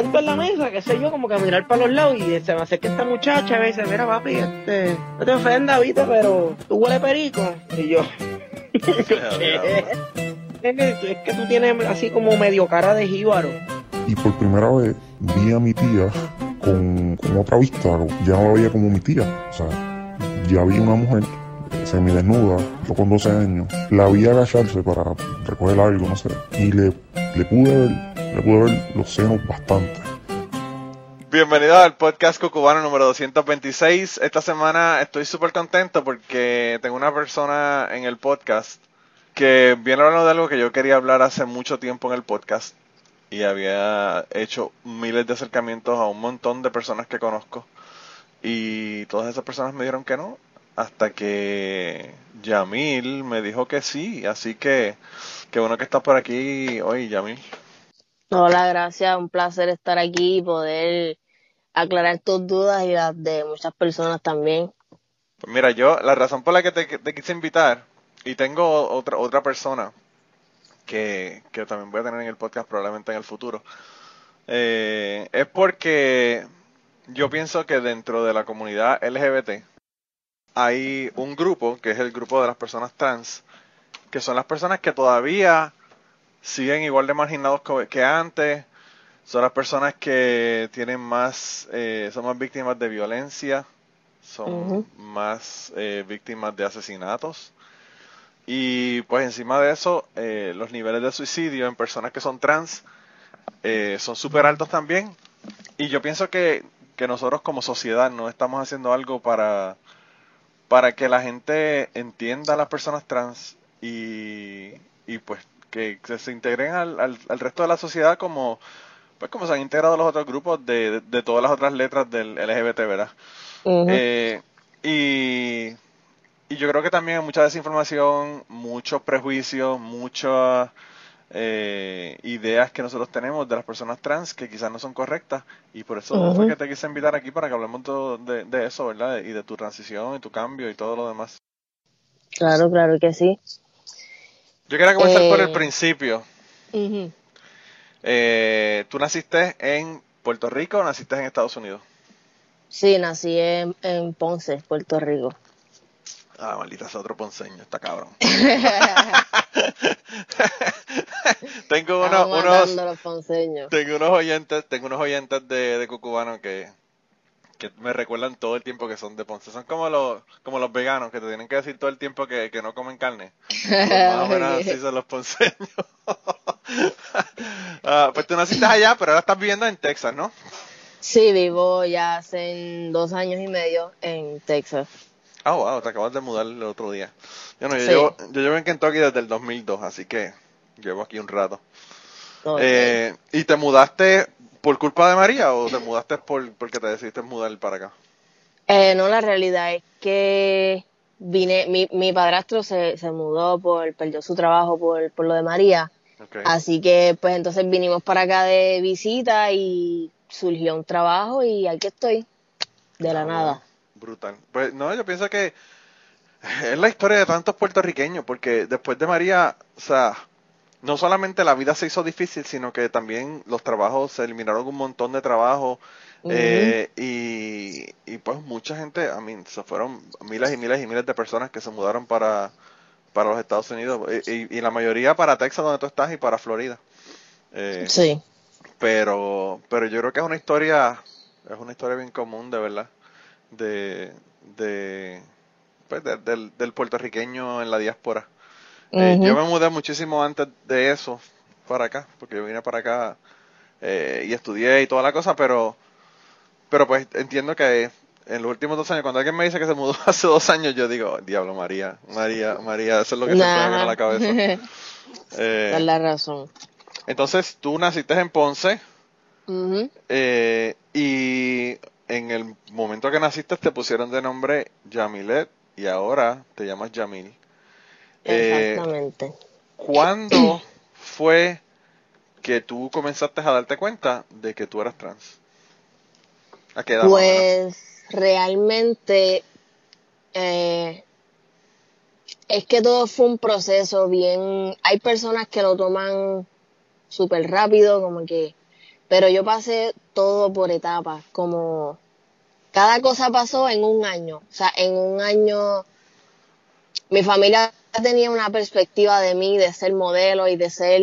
siento en la mesa, qué sé yo, como que a mirar para los lados y se me acerca esta muchacha y me dice, mira papi, este, no te ofendas, viste, pero tú huele perico. Y yo, ¿qué? Es que tú tienes así como medio cara de jíbaro. Y por primera vez vi a mi tía con, con otra vista, ya no la veía como mi tía. O sea, ya vi una mujer semidesnuda, yo con 12 años, la vi agacharse para recoger algo, no sé, y le, le pude ver, ver los senos bastante. Bienvenido al podcast Cucubano número 226. Esta semana estoy súper contento porque tengo una persona en el podcast que viene hablando de algo que yo quería hablar hace mucho tiempo en el podcast y había hecho miles de acercamientos a un montón de personas que conozco y todas esas personas me dijeron que no hasta que Yamil me dijo que sí, así que qué bueno que estás por aquí hoy, Yamil. Hola, gracias, un placer estar aquí y poder aclarar tus dudas y las de muchas personas también. Pues mira, yo, la razón por la que te, quise invitar, y tengo otra, otra persona que, que, también voy a tener en el podcast probablemente en el futuro, eh, es porque yo pienso que dentro de la comunidad LGBT, hay un grupo, que es el grupo de las personas trans, que son las personas que todavía siguen igual de marginados que antes, son las personas que tienen más, eh, son más víctimas de violencia, son más eh, víctimas de asesinatos. Y pues encima de eso, eh, los niveles de suicidio en personas que son trans son súper altos también. Y yo pienso que, que nosotros como sociedad no estamos haciendo algo para para que la gente entienda a las personas trans y, y pues que, se integren al, al, resto de la sociedad como pues como se han integrado los otros grupos de, de, todas las otras letras del LGBT, ¿verdad? Eh, y, y yo creo que también hay mucha desinformación, muchos prejuicios, muchas eh, ideas que nosotros tenemos de las personas trans que quizás no son correctas y por eso fue que te quise invitar aquí para que hablemos de, de, eso, ¿verdad? Y de tu transición y tu cambio y todo lo demás. Claro, claro que sí. Yo quería comenzar por el eh, principio. eh, ¿Tú naciste en Puerto Rico o naciste en Estados Unidos? Sí, nací en, en Ponce, Puerto Rico. Ah, maldita es otro ponceño, está cabrón. tengo unos, unos tengo unos oyentes, tengo unos oyentes de, de Cucubano que, que me recuerdan todo el tiempo que son de Ponce. Son como los, como los veganos que te tienen que decir todo el tiempo que, que no comen carne. Pues más o menos así son los ponceños. Ah, pues tú naciste allá, pero ahora estás viviendo en Texas, ¿no? Sí, vivo ya hace dos años y medio en Texas. Ah, wow, te acabas de mudar el otro día. Yo, no, yo, llevo, yo llevo en Kentucky desde el 2002, así que llevo aquí un rato. Eh, ¿Y te mudaste por culpa de María o te mudaste por, porque te decidiste mudar para acá? Eh, no, la realidad es que vine, mi, mi padrastro se, se mudó por, perdió su trabajo por, por lo de María. Así que pues entonces vinimos para acá de visita y surgió un trabajo y aquí estoy, de la ah, nada. Brutal. Pues no, yo pienso que es la historia de tantos puertorriqueños, porque después de María, o sea, no solamente la vida se hizo difícil, sino que también los trabajos, se eliminaron un montón de trabajos eh, y, y, pues mucha gente, a mí, se fueron miles y miles y miles de personas que se mudaron para, para los Estados Unidos y, y, la mayoría para Texas donde tú estás y para Florida. Eh, sí. Pero, pero yo creo que es una historia, es una historia bien común, de verdad de, de, pues del, del, puertorriqueño en la diáspora. Eh, yo me mudé muchísimo antes de eso para acá, porque yo vine para acá eh, y estudié y toda la cosa, pero, pero pues entiendo que en los últimos dos años, cuando alguien me dice que se mudó hace dos años, yo digo, diablo, María, María, María, eso es lo que se me viene a la cabeza. eh, es la razón. Entonces, tú naciste en Ponce eh, y en el momento que naciste te pusieron de nombre Yamilet y ahora te llamas Yamil. Eh, Exactamente. ¿Cuándo fue que tú comenzaste a darte cuenta de que tú eras trans? ¿A qué edad? Pues realmente eh, es que todo fue un proceso bien. Hay personas que lo toman súper rápido, como que pero yo pasé todo por etapas, como cada cosa pasó en un año, o sea, en un año mi familia tenía una perspectiva de mí, de ser modelo y de ser,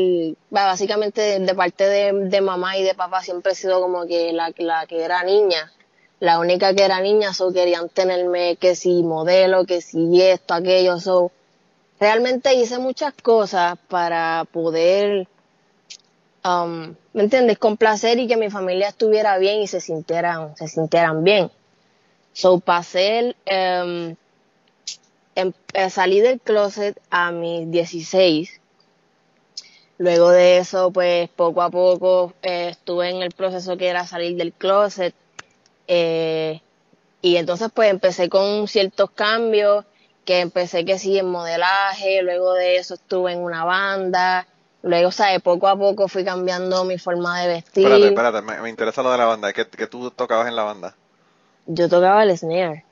básicamente de, parte de, mamá y de papá siempre he sido como que la, la que era niña, la única que era niña, so querían tenerme que si modelo, que si esto, aquello, so realmente hice muchas cosas para poder, um, ¿me entiendes? Complacer y que mi familia estuviera bien y se sintieran, se sintieran bien. So pasé, um, em, eh, salí del closet a mis 16. Luego de eso, pues poco a poco eh, estuve en el proceso que era salir del closet. Eh, y entonces pues empecé con ciertos cambios que empecé que sí en modelaje, luego de eso estuve en una banda, luego, ¿sabes? Poco a poco fui cambiando mi forma de vestir. Espérate, espérate, me, interesa lo de la banda, ¿qué, que tú tocabas en la banda? Yo tocaba el snare.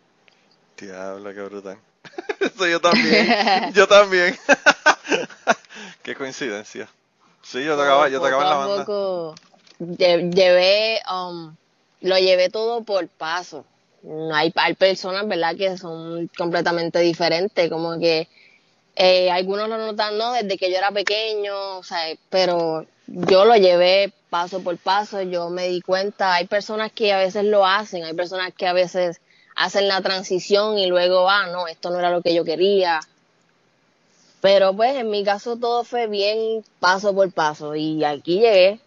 Diablo, qué brutal. Eso yo también, yo también. qué coincidencia. Sí, yo tocaba, yo tocaba en la banda. Poco llevé, um, lo llevé todo por paso hay, hay personas, ¿verdad?, que son completamente diferentes, como que eh, algunos lo notan, ¿no?, desde que yo era pequeño, o sea, pero yo lo llevé paso por paso, yo me di cuenta, hay personas que a veces lo hacen, hay personas que a veces hacen la transición y luego, ah, no, esto no era lo que yo quería. Pero pues en mi caso todo fue bien paso por paso y aquí llegué.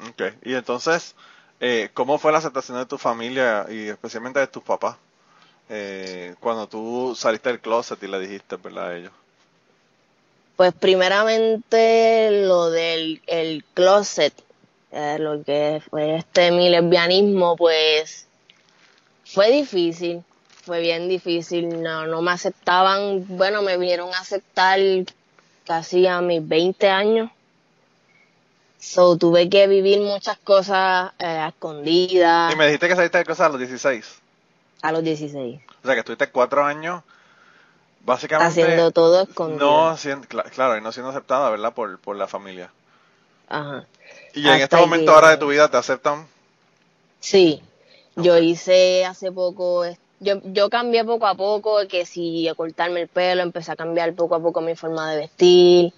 Ok, y entonces, eh, ¿Cómo fue la aceptación de tu familia y especialmente de tus papás eh, cuando tú saliste del closet y le dijiste, ¿verdad? A ellos. Pues primeramente lo del el closet, eh, lo que fue este mi lesbianismo, pues fue difícil, fue bien difícil, no, no me aceptaban, bueno, me vinieron a aceptar casi a mis 20 años So, tuve que vivir muchas cosas eh, escondidas. Y me dijiste que saliste de cosas a los 16. A los 16. O sea, que estuviste cuatro años básicamente... Haciendo todo escondido. No, siendo, claro, y no siendo aceptada, ¿verdad? Por, por la familia. Ajá. ¿Y en este momento ahora de tu vida te aceptan? Sí. Yo hice hace poco... Yo, yo cambié poco a poco, que si a cortarme el pelo, empecé a cambiar poco a poco mi forma de vestir.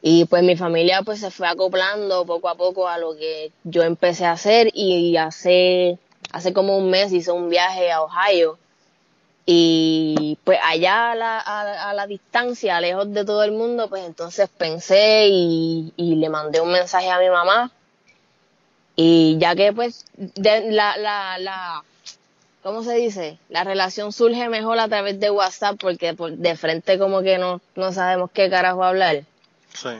Y pues mi familia pues se fue acoplando poco a poco a lo que yo empecé a hacer. Y hace, hace como un mes hice un viaje a Ohio. Y pues allá a la, a, la distancia, lejos de todo el mundo, pues entonces pensé y, y, le mandé un mensaje a mi mamá y ya que pues de, la, la, la, ¿cómo se dice? La relación surge mejor a través de WhatsApp porque por, de frente como que no, no sabemos qué carajo hablar. Sí.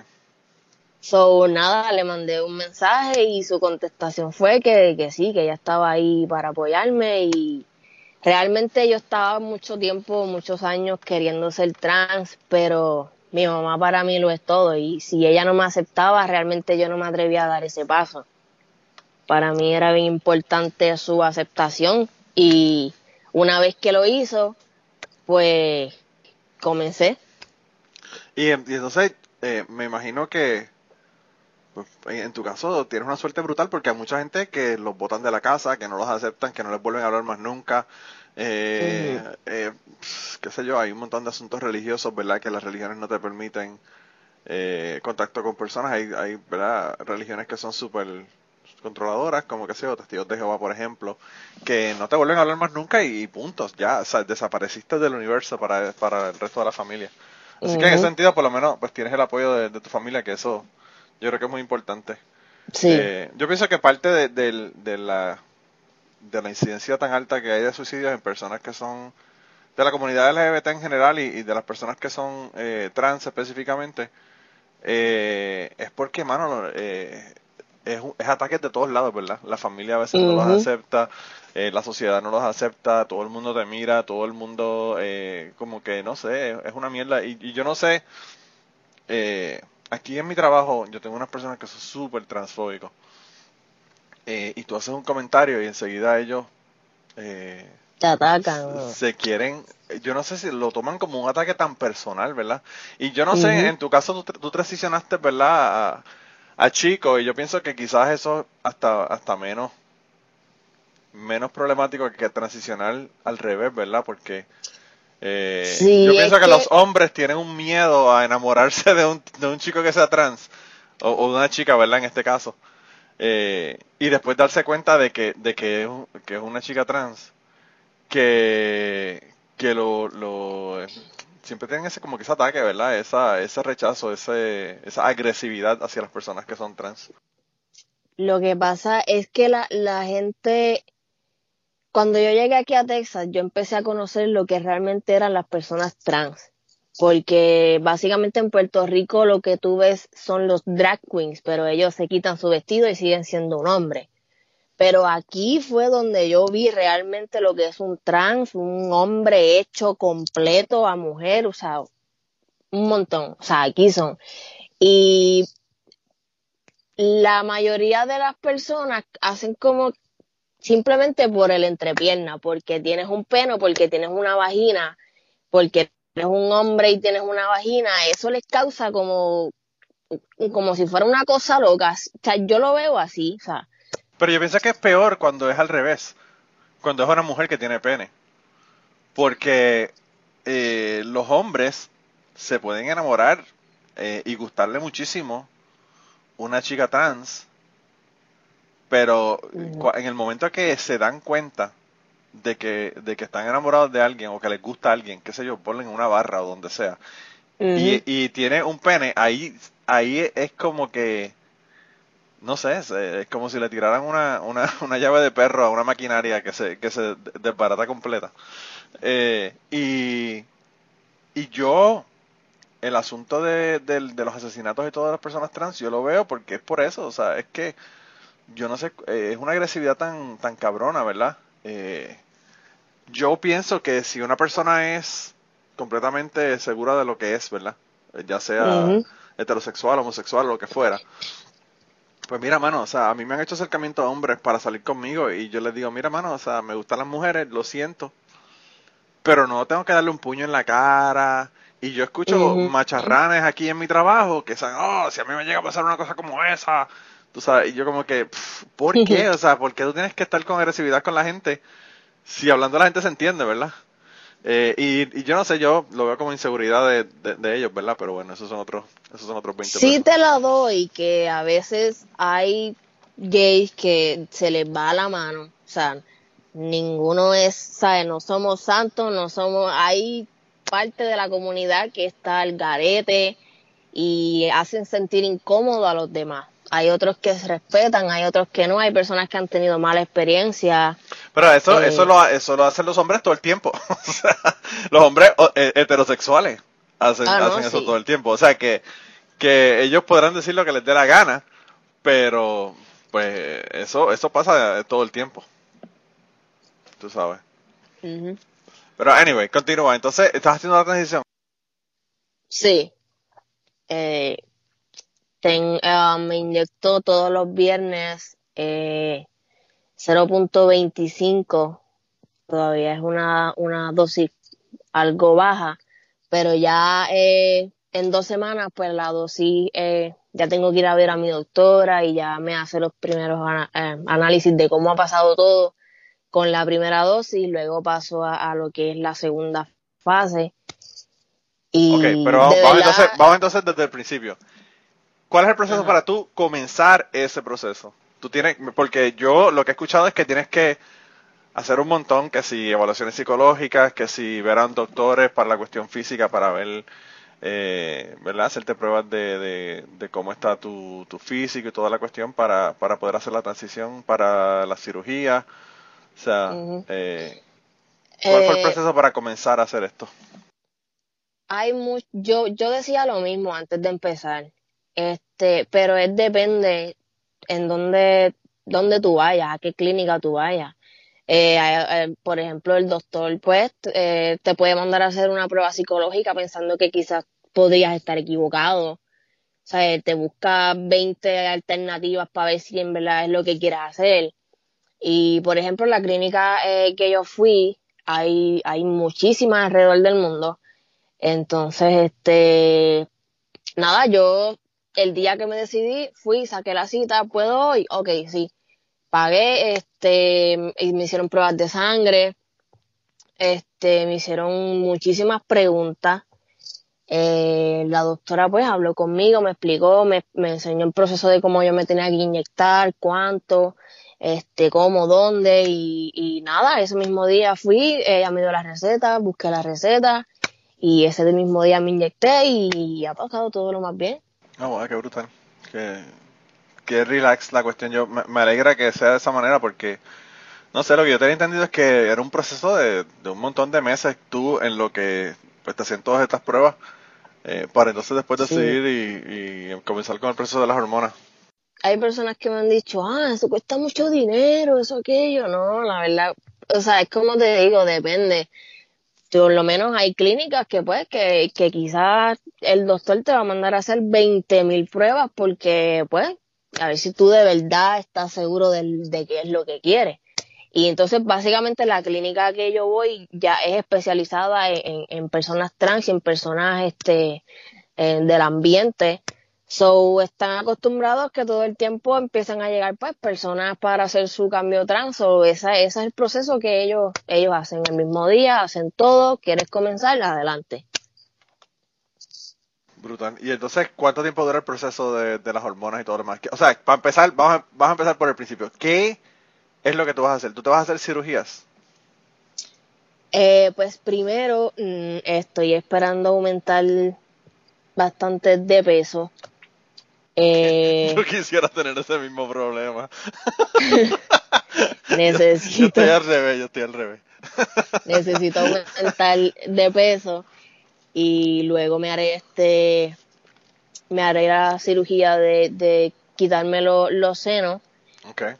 So, nada, le mandé un mensaje y su contestación fue que, que sí, que ella estaba ahí para apoyarme y realmente yo estaba mucho tiempo, muchos años queriendo ser trans, pero mi mamá para mí lo es todo y si ella no me aceptaba, realmente yo no me atrevía a dar ese paso. Para mí era bien importante su aceptación y una vez que lo hizo, pues comencé. Y, y entonces eh, me imagino que pues, en tu caso tienes una suerte brutal porque hay mucha gente que los botan de la casa, que no los aceptan, que no les vuelven a hablar más nunca. Eh, eh, qué sé yo, hay un montón de asuntos religiosos, ¿verdad? Que las religiones no te permiten contacto con personas. Hay, hay ¿verdad? Religiones que son súper controladoras, como que sea, testigos de Jehová, por ejemplo, que no te vuelven a hablar más nunca y, puntos, ya, desapareciste del universo para, para el resto de la familia. Así que en ese sentido, por lo menos, pues tienes el apoyo de, tu familia, que eso yo creo que es muy importante. Sí. Eh, yo pienso que parte de, la, de la incidencia tan alta que hay de suicidios en personas que son de la comunidad LGBT en general y, de las personas que son eh, trans específicamente, eh, es porque, mano, es, es ataques de todos lados, ¿verdad? La familia a veces no los acepta, eh, la sociedad no los acepta, todo el mundo te mira, todo el mundo eh, como que no sé, es una mierda. Y, yo no sé, eh, aquí en mi trabajo yo tengo unas personas que son súper transfóbicos. y tú haces un comentario y enseguida ellos... te atacan. Se quieren, yo no sé si lo toman como un ataque tan personal, ¿verdad? Y yo no sé, en tu caso tú, tú transicionaste, ¿verdad? a chicos y yo pienso que quizás eso hasta hasta menos menos problemático que transicionar al revés, ¿verdad? Porque eh, yo pienso que, los hombres tienen un miedo a enamorarse de un, de un chico que sea trans o, de una chica, ¿verdad? En este caso. Eh, y después darse cuenta de que, de que, es, que es una chica trans que, que lo, lo siempre tienen ese como que ese ataque, ¿verdad? Esa, ese rechazo, ese, esa agresividad hacia las personas que son trans. Lo que pasa es que la, la gente, cuando yo llegué aquí a Texas, yo empecé a conocer lo que realmente eran las personas trans. Porque básicamente en Puerto Rico lo que tú ves son los drag queens, pero ellos se quitan su vestido y siguen siendo un hombre. Pero aquí fue donde yo vi realmente lo que es un trans, un hombre hecho completo a mujer, o sea, un montón. O sea, aquí son. Y la mayoría de las personas hacen como simplemente por el entrepierna, porque tienes un pelo, porque tienes una vagina, porque eres un hombre y tienes una vagina, eso les causa como, como si fuera una cosa loca. O sea, yo lo veo así, o sea, pero yo pienso que es peor cuando es al revés, cuando es una mujer que tiene pene. Porque eh, los hombres se pueden enamorar eh, y gustarle muchísimo una chica trans, pero en el momento que se dan cuenta de que, de que están enamorados de alguien o que les gusta a alguien, qué sé yo, ponen una barra o donde sea, y, y, tiene un pene, ahí, ahí es como que no sé, es, como si le tiraran una, una, una, llave de perro a una maquinaria que se, que se desbarata completa. Eh, y, y yo, el asunto de, de, los asesinatos de todas las personas trans, yo lo veo porque es por eso, o sea, es que yo no sé, eh, es una agresividad tan, tan cabrona, ¿verdad? Eh, yo pienso que si una persona es completamente segura de lo que es, ¿verdad? Ya sea heterosexual, homosexual, lo que fuera, pues mira, mano, o sea, a mí me han hecho acercamiento a hombres para salir conmigo y yo les digo, mira, mano, o sea, me gustan las mujeres, lo siento, pero no tengo que darle un puño en la cara. Y yo escucho macharranes aquí en mi trabajo que dicen, oh, si a mí me llega a pasar una cosa como esa, tú sabes, y yo como que, ¿por qué? O sea, ¿por qué tú tienes que estar con agresividad con la gente? Si hablando la gente se entiende, ¿verdad? Eh, y, yo no sé, yo lo veo como inseguridad de, ellos, ¿verdad? Pero bueno, esos son otros, esos son otros 20 Sí te lo doy, que a veces hay gays que se les va la mano, o sea, ninguno es, ¿sabes? No somos santos, no somos, hay parte de la comunidad que está al garete y hacen sentir incómodo a los demás hay otros que se respetan, hay otros que no, hay personas que han tenido mala experiencia. Pero eso, eh, eso, lo, eso lo hacen los hombres todo el tiempo. o sea, los hombres eh, heterosexuales hacen, ah, hacen eso todo el tiempo. O sea, que, que ellos podrán decir lo que les dé la gana, pero pues eso, eso pasa todo el tiempo. Tú sabes. Pero anyway, continúa. Entonces, ¿estás haciendo la transición? Sí. Eh, ten, uh, me inyecto todos los viernes eh, 0.25, todavía es una, una dosis algo baja, pero ya eh, en dos semanas pues la dosis eh, ya tengo que ir a ver a mi doctora y ya me hace los primeros eh, análisis de cómo ha pasado todo con la primera dosis, luego paso a, lo que es la segunda fase. Y ok, pero vamos, entonces, vamos entonces desde el principio. ¿Cuál es el proceso para tú comenzar ese proceso? Tú tienes, porque yo lo que he escuchado es que tienes que hacer un montón, que si evaluaciones psicológicas, que si verán doctores para la cuestión física, para ver, eh, ¿verdad? Hacerte pruebas de, de, cómo está tu, tu, físico y toda la cuestión para, para poder hacer la transición para la cirugía. O sea, eh, ¿cuál fue el eh, proceso para comenzar a hacer esto? Hay yo, yo decía lo mismo antes de empezar. Este, pero es depende en dónde, dónde tú vayas, a qué clínica tú vayas. Eh, eh, por ejemplo, el doctor, pues, eh, te puede mandar a hacer una prueba psicológica pensando que quizás podrías estar equivocado. O sea, te busca 20 alternativas para ver si en verdad es lo que quieras hacer. Y, por ejemplo, la clínica que yo fui, hay, hay muchísimas alrededor del mundo. Entonces, este, nada, yo el día que me decidí, fui, saqué la cita, ¿puedo hoy? Ok, sí. Pagué, este, y me hicieron pruebas de sangre, este, me hicieron muchísimas preguntas. Eh, la doctora pues habló conmigo, me explicó, me, me enseñó el proceso de cómo yo me tenía que inyectar, cuánto, este, cómo, dónde y, y nada, ese mismo día fui, ella me dio la receta, busqué la receta y ese mismo día me inyecté y ha pasado todo lo más bien. Ah, qué brutal. Qué, qué relax la cuestión. Yo me, alegra que sea de esa manera porque, no sé, lo que yo tenía entendido es que era un proceso de, de un montón de meses tú en lo que pues, te hacían todas estas pruebas eh, para entonces después decidir y, y comenzar con el proceso de las hormonas hay personas que me han dicho, ah, eso cuesta mucho dinero, eso, aquello. No, la verdad, o sea, es como te digo, depende. Por lo menos hay clínicas que pues, que, que quizás el doctor te va a mandar a hacer 20 mil pruebas porque, pues, a ver si tú de verdad estás seguro de, de qué es lo que quieres. Y entonces, básicamente, la clínica que yo voy ya es especializada en, en personas trans y en personas este, del ambiente So, están acostumbrados que todo el tiempo empiezan a llegar pues personas para hacer su cambio trans. O esa, ese es el proceso que ellos, ellos hacen el mismo día, hacen todo, quieres comenzar, adelante. Brutal. Y entonces, ¿cuánto tiempo dura el proceso de, las hormonas y todo lo demás? O sea, para empezar, vamos a, a empezar por el principio. ¿Qué es lo que tú vas a hacer? ¿Tú te vas a hacer cirugías? Eh, pues primero mm, estoy esperando aumentar bastante de peso. Eh, yo quisiera tener ese mismo problema. necesito. Yo, estoy al revés, yo estoy al revés. necesito aumentar de peso y luego me haré este. Me haré la cirugía de, de quitarme los senos. Okay.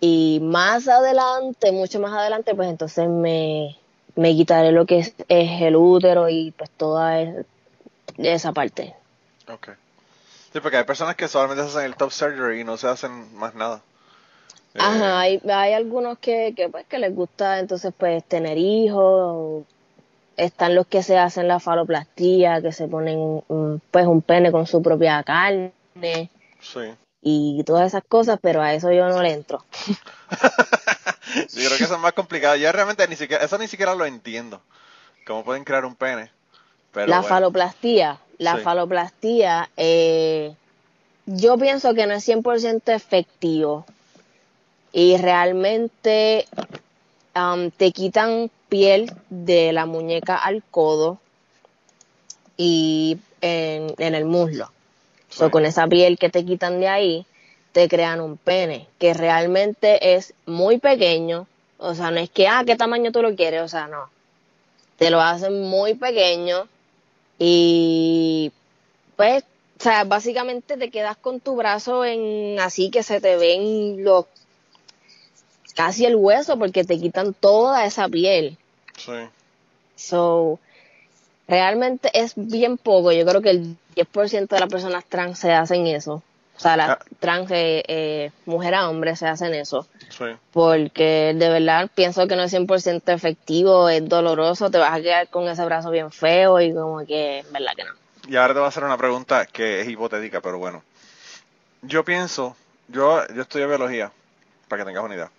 Y más adelante, mucho más adelante, pues entonces me, me quitaré lo que es, el útero y pues toda esa parte. Okay. Sí, porque hay personas que solamente hacen el top surgery y no se hacen más nada. Ajá, eh, hay, hay algunos que, que, pues, que les gusta entonces pues tener hijos. Están los que se hacen la faloplastía, que se ponen pues un pene con su propia carne. Sí. Y todas esas cosas, pero a eso yo no le entro. yo creo que eso es más complicado. Yo realmente ni siquiera, eso ni siquiera lo entiendo. ¿Cómo pueden crear un pene? la faloplastía, la faloplastía, eh, yo pienso que no es 100% efectivo y realmente um, te quitan piel de la muñeca al codo y en, el muslo. con esa piel que te quitan de ahí, te crean un pene que realmente es muy pequeño. O sea, no es que, ah, ¿qué tamaño tú lo quieres? O sea, no. Te lo hacen muy pequeño y pues, o sea, básicamente te quedas con tu brazo en así que se te ven los casi el hueso porque te quitan toda esa piel. Sí. So, realmente es bien poco. Yo creo que el 10% de las personas trans se hacen eso. O sea, las ah. trans, eh, eh, mujer a hombre, se hacen eso. Sí. Porque de verdad pienso que no es 100% efectivo, es doloroso, te vas a quedar con ese brazo bien feo y como que, verdad que no. Y ahora te voy a hacer una pregunta que es hipotética, pero bueno. Yo pienso, yo, yo estudio biología, para que tengas una idea.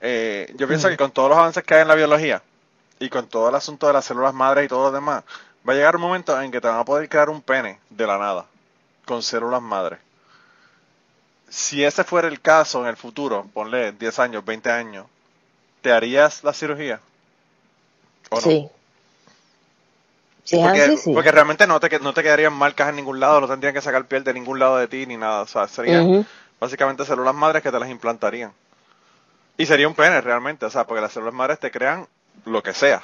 Eh, yo pienso que con todos los avances que hay en la biología y con todo el asunto de las células madres y todo lo demás, va a llegar un momento en que te van a poder crear un pene de la nada, con células madres si ese fuera el caso en el futuro, ponle 10 años, 20 años, ¿te harías la cirugía? ¿O no? Sí. porque, realmente no te, no te quedarían marcas en ningún lado, no tendrían que sacar piel de ningún lado de ti ni nada. O sea, serían básicamente células madres que te las implantarían. Y sería un pene realmente, o sea, porque las células madres te crean lo que sea.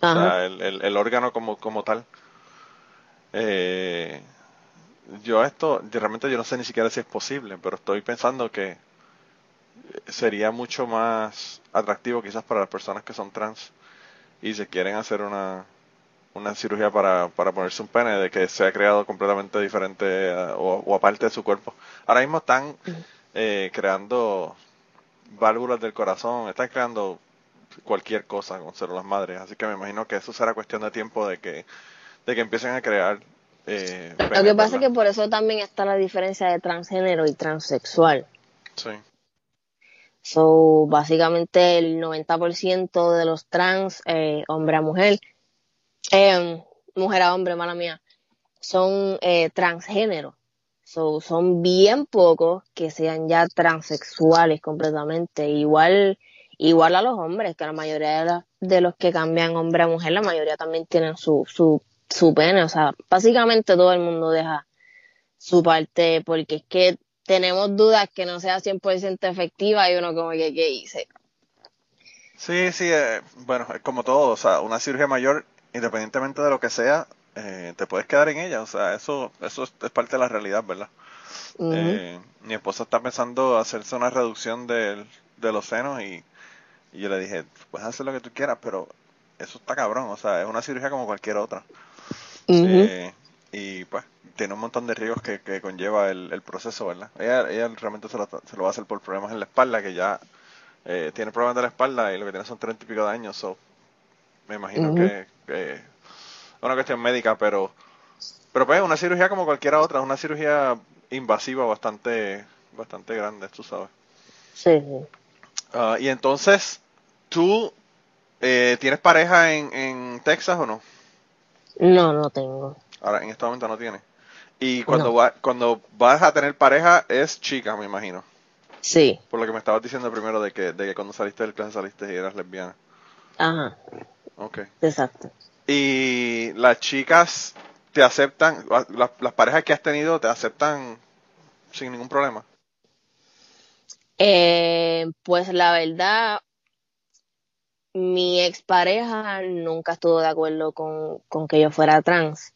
O sea, el, el, el, órgano como, como tal. Eh, yo esto, realmente yo no sé ni siquiera si es posible, pero estoy pensando que sería mucho más atractivo quizás para las personas que son trans y se quieren hacer una, una cirugía para, para ponerse un pene de que sea creado completamente diferente eh, o, aparte de su cuerpo. Ahora mismo están eh, creando válvulas del corazón, están creando cualquier cosa con células madres, así que me imagino que eso será cuestión de tiempo de que, de que empiecen a crear Eh, Lo que pasa es que por eso también está la diferencia de transgénero y transexual. Sí. So, básicamente el 90% de los trans, eh, hombre a mujer, eh, mujer a hombre, mala mía, son eh, transgénero. So, son bien pocos que sean ya transexuales completamente. Igual, igual a los hombres, que la mayoría de, los que cambian hombre a mujer, la mayoría también tienen su, su, su pene. O sea, básicamente todo el mundo deja su parte porque es que tenemos dudas que no sea 100% efectiva y uno como que, ¿qué hice? Sí, sí, eh, bueno, es como todo, o sea, una cirugía mayor, independientemente de lo que sea, eh, te puedes quedar en ella, o sea, eso, eso es, parte de la realidad, ¿verdad? Eh, mi esposa está pensando hacerse una reducción de, los senos y, yo le dije, puedes hacer lo que tú quieras, pero eso está cabrón, o sea, es una cirugía como cualquier otra. Y pues tiene un montón de riesgos que, conlleva el, proceso, ¿verdad? Ella, realmente se lo, va a hacer por problemas en la espalda, que ya eh, tiene problemas de la espalda y lo que tiene son treinta y pico de años, so, me imagino que, es una cuestión médica, pero pero pues una cirugía como cualquier otra, es una cirugía invasiva bastante bastante grande, tú sabes. Sí. sí. Ah, y entonces, ¿tú eh, tienes pareja en, en Texas o no? No, no tengo. Ahora, en este momento no tienes. Y cuando, cuando vas a tener pareja es chica, me imagino. Sí. Por lo que me estabas diciendo primero de que, de que cuando saliste del clase saliste y eras lesbiana. Ajá. Ok. Exacto. Y las chicas te aceptan, las, las parejas que has tenido te aceptan sin ningún problema. Eh, pues la verdad, mi expareja nunca estuvo de acuerdo con, con que yo fuera trans.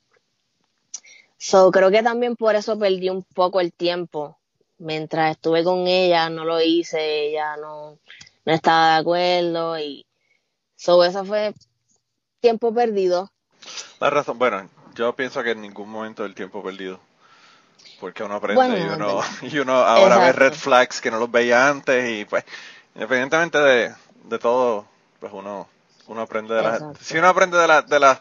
So, creo que también por eso perdí un poco el tiempo. Mientras estuve con ella, no lo hice, ella no, no estaba de acuerdo y so, eso fue tiempo perdido. La razón, bueno, yo pienso que en ningún momento del tiempo perdido. Porque uno aprende y, uno, y uno ahora ve red flags que no los veía antes y pues, independientemente de, de todo, pues uno, uno aprende de las... Si uno aprende de, la, de las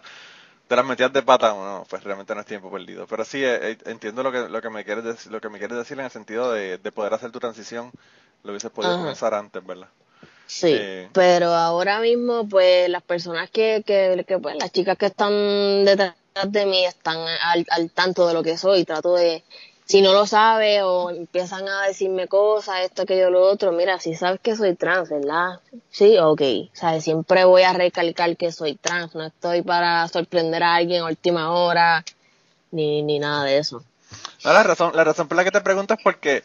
de las metidas de pata, no, pues realmente no es tiempo perdido. Pero sí, eh, eh, entiendo lo que, lo que me quieres decir, lo que me quieres decir en el sentido de, poder hacer tu transición, lo hubieses podido comenzar antes, ¿verdad? Sí, eh, pero ahora mismo, pues, las personas que, que, que, pues, las chicas que están detrás de mí están al, al tanto de lo que soy, trato de, si no lo sabes o empiezan a decirme cosas, esto, aquello, lo otro, mira, si sabes que soy trans, ¿verdad? Sí, ok. O sea, siempre voy a recalcar que soy trans, no estoy para sorprender a alguien a última hora, ni, ni nada de eso. No, la razón, la razón por la que te pregunto es porque,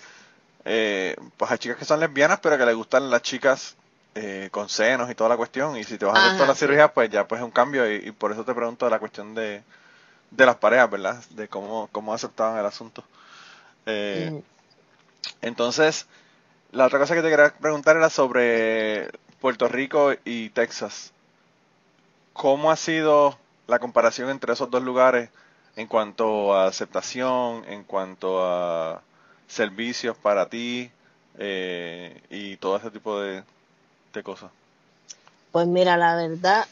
eh, pues hay chicas que son lesbianas, pero que les gustan las chicas eh, con senos y toda la cuestión, y si te vas a hacer toda la cirugía, pues ya pues es un cambio, y, por eso te pregunto la cuestión de, de las parejas, ¿verdad? De cómo, cómo aceptaban el asunto. Eh, entonces, la otra cosa que te quería preguntar era sobre Puerto Rico y Texas. ¿Cómo ha sido la comparación entre esos dos lugares en cuanto a aceptación, en cuanto a servicios para ti eh, y todo ese tipo de, de cosas? Pues mira, la verdad,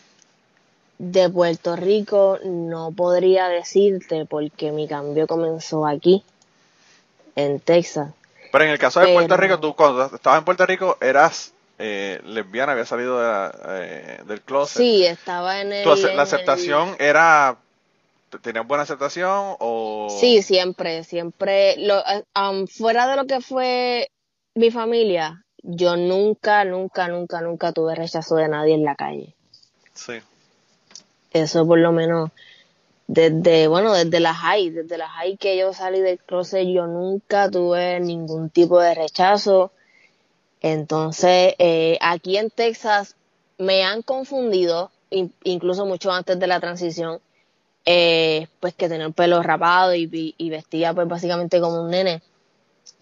de Puerto Rico no podría decirte porque mi cambio comenzó aquí en Texas. Pero en el caso de Puerto Rico, tú cuando estabas en Puerto Rico eras eh, lesbiana, había salido eh, del closet. Sí, estaba en el... ¿La aceptación era... ¿Tenías buena aceptación o...? Sí, siempre, siempre. Lo, um, fuera de lo que fue mi familia, yo nunca, nunca, nunca, nunca tuve rechazo de nadie en la calle. Sí. Eso por lo menos desde, bueno, desde la high, desde la high que yo salí del closet, yo nunca tuve ningún tipo de rechazo. Entonces, eh, aquí en Texas me han confundido, incluso mucho antes de la transición, eh, pues que tenía el pelo rapado y, y, vestía pues básicamente como un nene.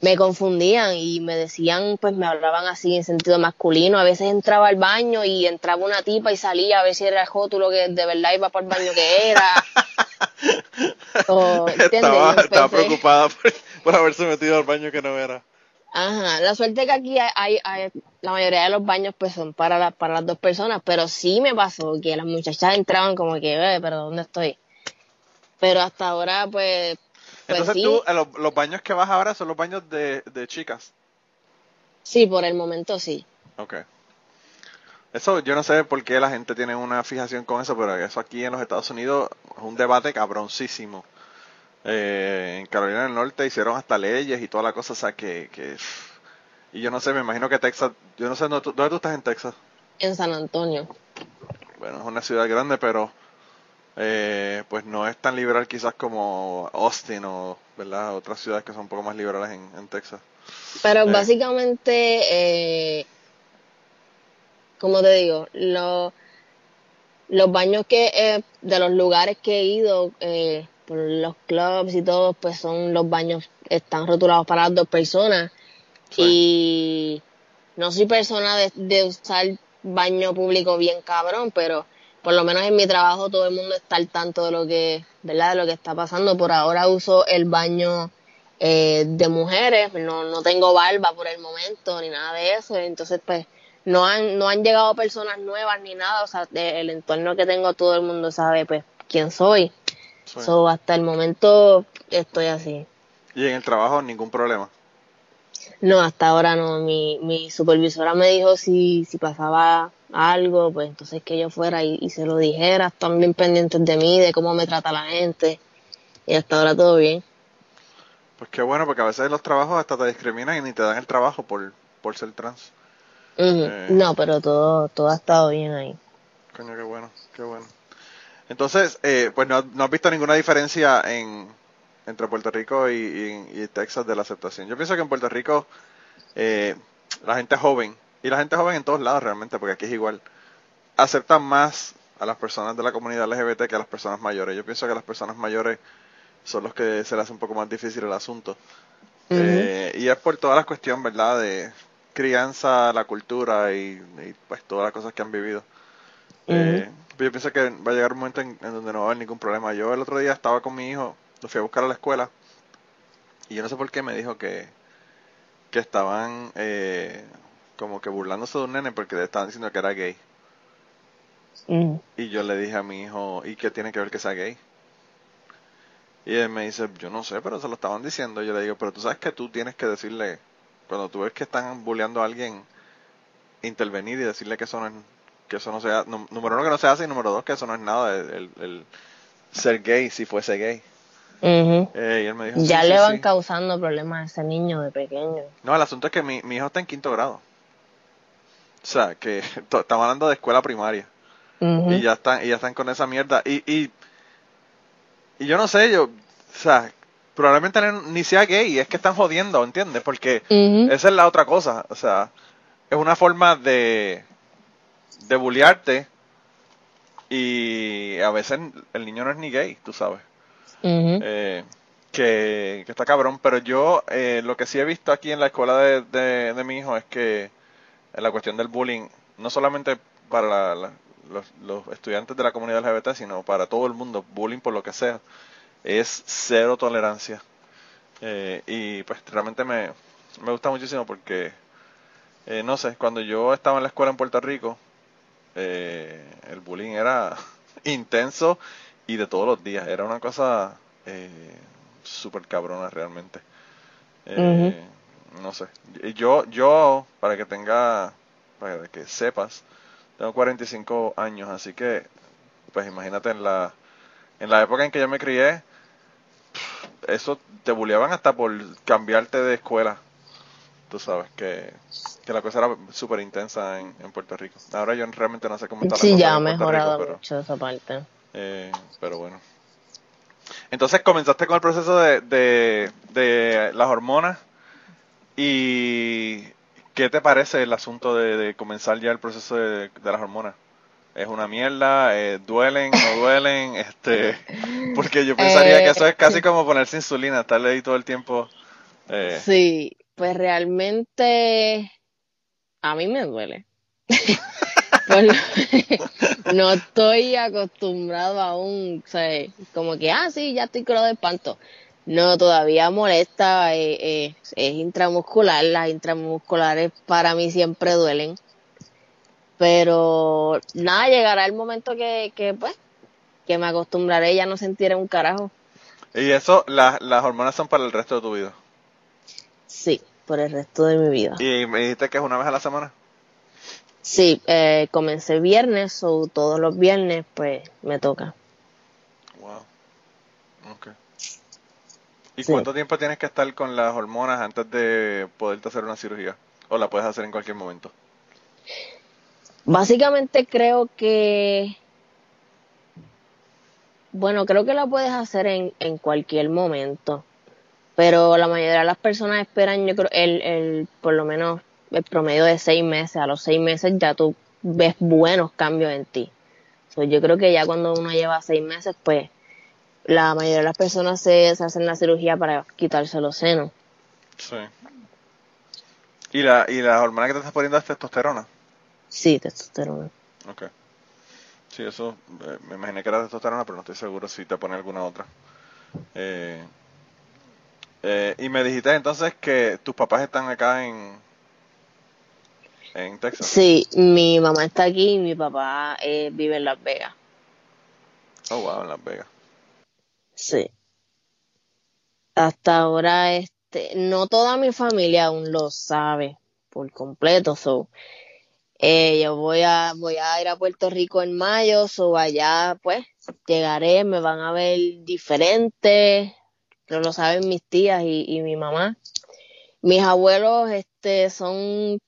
Me confundían y me decían, pues me hablaban así en sentido masculino. A veces entraba al baño y entraba una tipa y salía a ver si era el jótulo que de verdad iba para el baño que era. estaba, preocupada por, haberse metido al baño que no era. Ajá, la suerte que aquí hay, hay, la mayoría de los baños pues son para, para las dos personas, pero sí me pasó que las muchachas entraban como que, pero ¿dónde estoy? Pero hasta ahora, pues. Pues Entonces tú, los, baños que vas ahora son los baños de, de chicas. Sí, por el momento sí. Ok. Eso yo no sé por qué la gente tiene una fijación con eso, pero eso aquí en los Estados Unidos es un debate cabroncísimo. Eh, en Carolina del Norte hicieron hasta leyes y toda la cosa, o sea que, que y yo no sé, me imagino que Texas, yo no sé, ¿dónde tú, estás en Texas? En San Antonio. Bueno, es una ciudad grande, pero eh, pues no es tan liberal quizás como Austin o, ¿verdad? Otras ciudades que son un poco más liberales en, Texas. Pero eh, básicamente, eh, como te digo, los baños que eh, de los lugares que he ido eh, por los clubs y todo, pues son los baños están rotulados para las dos personas y no soy persona de, usar baño público bien cabrón, pero por lo menos en mi trabajo todo el mundo está al tanto de lo que, ¿verdad? De lo que está pasando. Por ahora uso el baño eh, de mujeres, no, no tengo barba por el momento ni nada de eso, entonces pues no han, no han llegado personas nuevas ni nada, o sea, el entorno que tengo todo el mundo sabe pues quién soy. So, hasta el momento estoy así. ¿Y en el trabajo ningún problema? No, hasta ahora no. Mi, mi supervisora me dijo si, si pasaba algo, pues entonces que yo fuera y, se lo dijera. Están bien pendientes de mí, de cómo me trata la gente. Y hasta ahora todo bien. Pues qué bueno, porque a veces los trabajos hasta te discriminan y ni te dan el trabajo por, por ser trans. Eh, no, pero todo, todo ha estado bien ahí. Coño, qué bueno, qué bueno. Entonces, eh, pues no, no has visto ninguna diferencia en, entre Puerto Rico y, Texas de la aceptación. Yo pienso que en Puerto Rico eh, la gente joven, y la gente joven en todos lados realmente, porque aquí es igual, aceptan más a las personas de la comunidad LGBT que a las personas mayores. Yo pienso que las personas mayores son los que se les hace un poco más difícil el asunto. Eh, y es por toda la cuestión, ¿verdad?, de crianza, la cultura y, pues todas las cosas que han vivido. Eh, yo pienso que va a llegar un momento en, donde no va a haber ningún problema. Yo el otro día estaba con mi hijo lo fui a buscar a la escuela y yo no sé por qué me dijo que, que estaban eh, como que burlándose de un nene porque le estaban diciendo que era gay. Mm. Y yo le dije a mi hijo, ¿y qué tiene que ver que sea gay? Y él me dice, yo no sé, pero se lo estaban diciendo. yo le digo, pero tú sabes que tú tienes que decirle, cuando tú ves que están bulleando a alguien, intervenir y decirle que eso no es, que eso no sea, número uno que no se hace y número dos que eso no es nada, el ser gay si fuese gay ya le van causando problemas a ese niño de pequeño. No, el asunto es que mi, hijo está en quinto grado. O sea, que estamos hablando de escuela primaria. Y ya están, y ya están con esa mierda. Y, y, y yo no sé, yo, o sea, probablemente ni sea gay, es que están jodiendo, ¿entiendes? Porque esa es la otra cosa. O sea, es una forma de, de bullearte y a veces el niño no es ni gay, tú sabes eh, que, está cabrón. Pero yo eh, lo que sí he visto aquí en la escuela de, de, mi hijo es que la cuestión del bullying, no solamente para los, estudiantes de la comunidad LGBT, sino para todo el mundo, bullying por lo que sea, es cero tolerancia. Eh, y pues realmente me, me gusta muchísimo porque, eh, no sé, cuando yo estaba en la escuela en Puerto Rico, el bullying era intenso y de todos los días. Era una cosa eh, súper cabrona realmente. Eh, no sé. Yo, yo, para que tenga, para que sepas, tengo 45 años, así que, pues imagínate en la, en la época en que yo me crié, eso te bulleaban hasta por cambiarte de escuela. Tú sabes que, que la cosa era súper intensa en, en, Puerto Rico. Ahora yo realmente no sé cómo está la Sí, ya ha mejorado mucho esa parte. Eh, pero bueno. Entonces comenzaste con el proceso de, de, las hormonas. ¿Y qué te parece el asunto de, comenzar ya el proceso de, las hormonas? ¿Es una mierda? Eh, ¿Duelen? ¿No duelen? este Porque yo pensaría que eso es casi eh, como ponerse insulina, estarle ahí todo el tiempo. Eh. Sí, pues realmente a mí me duele. no estoy acostumbrado aún, o sea, como que, ah, sí, ya estoy lo de espanto. No, todavía molesta, eh, eh, es intramuscular, las intramusculares para mí siempre duelen. Pero nada, llegará el momento que, que pues, que me acostumbraré ya no sentir un carajo. ¿Y eso, las hormonas son para el resto de tu vida? Sí, por el resto de mi vida. ¿Y me dijiste que es una vez a la semana? Sí, eh, comencé viernes o todos los viernes pues me toca. Wow. Ok. ¿Y cuánto tiempo tienes que estar con las hormonas antes de poderte hacer una cirugía? ¿O la puedes hacer en cualquier momento? Básicamente creo que... Bueno, creo que la puedes hacer en, en cualquier momento. Pero la mayoría de las personas esperan, yo creo, el, el, por lo menos el promedio de seis meses. A los seis meses ya tú ves buenos cambios en ti. yo creo que ya cuando uno lleva seis meses, pues la mayoría de las personas se, hacen la cirugía para quitarse los senos. Sí. ¿Y la, ¿Y la hormona que te estás poniendo es testosterona? Sí, testosterona. Ok. Sí, eso eh, me imaginé que era testosterona, pero no estoy seguro si te pone alguna otra. Eh, eh, y me dijiste entonces que tus papás están acá en, en Texas. Sí, mi mamá está aquí y mi papá vive en Las Vegas. Oh, wow, en Las Vegas. Sí. Hasta ahora, este, no toda mi familia aún lo sabe por completo, so. Eh, yo voy a, voy a ir a Puerto Rico en mayo, so allá, pues, llegaré, me van a ver diferente, pero lo saben mis tías y, y mi mamá. Mis abuelos, este, son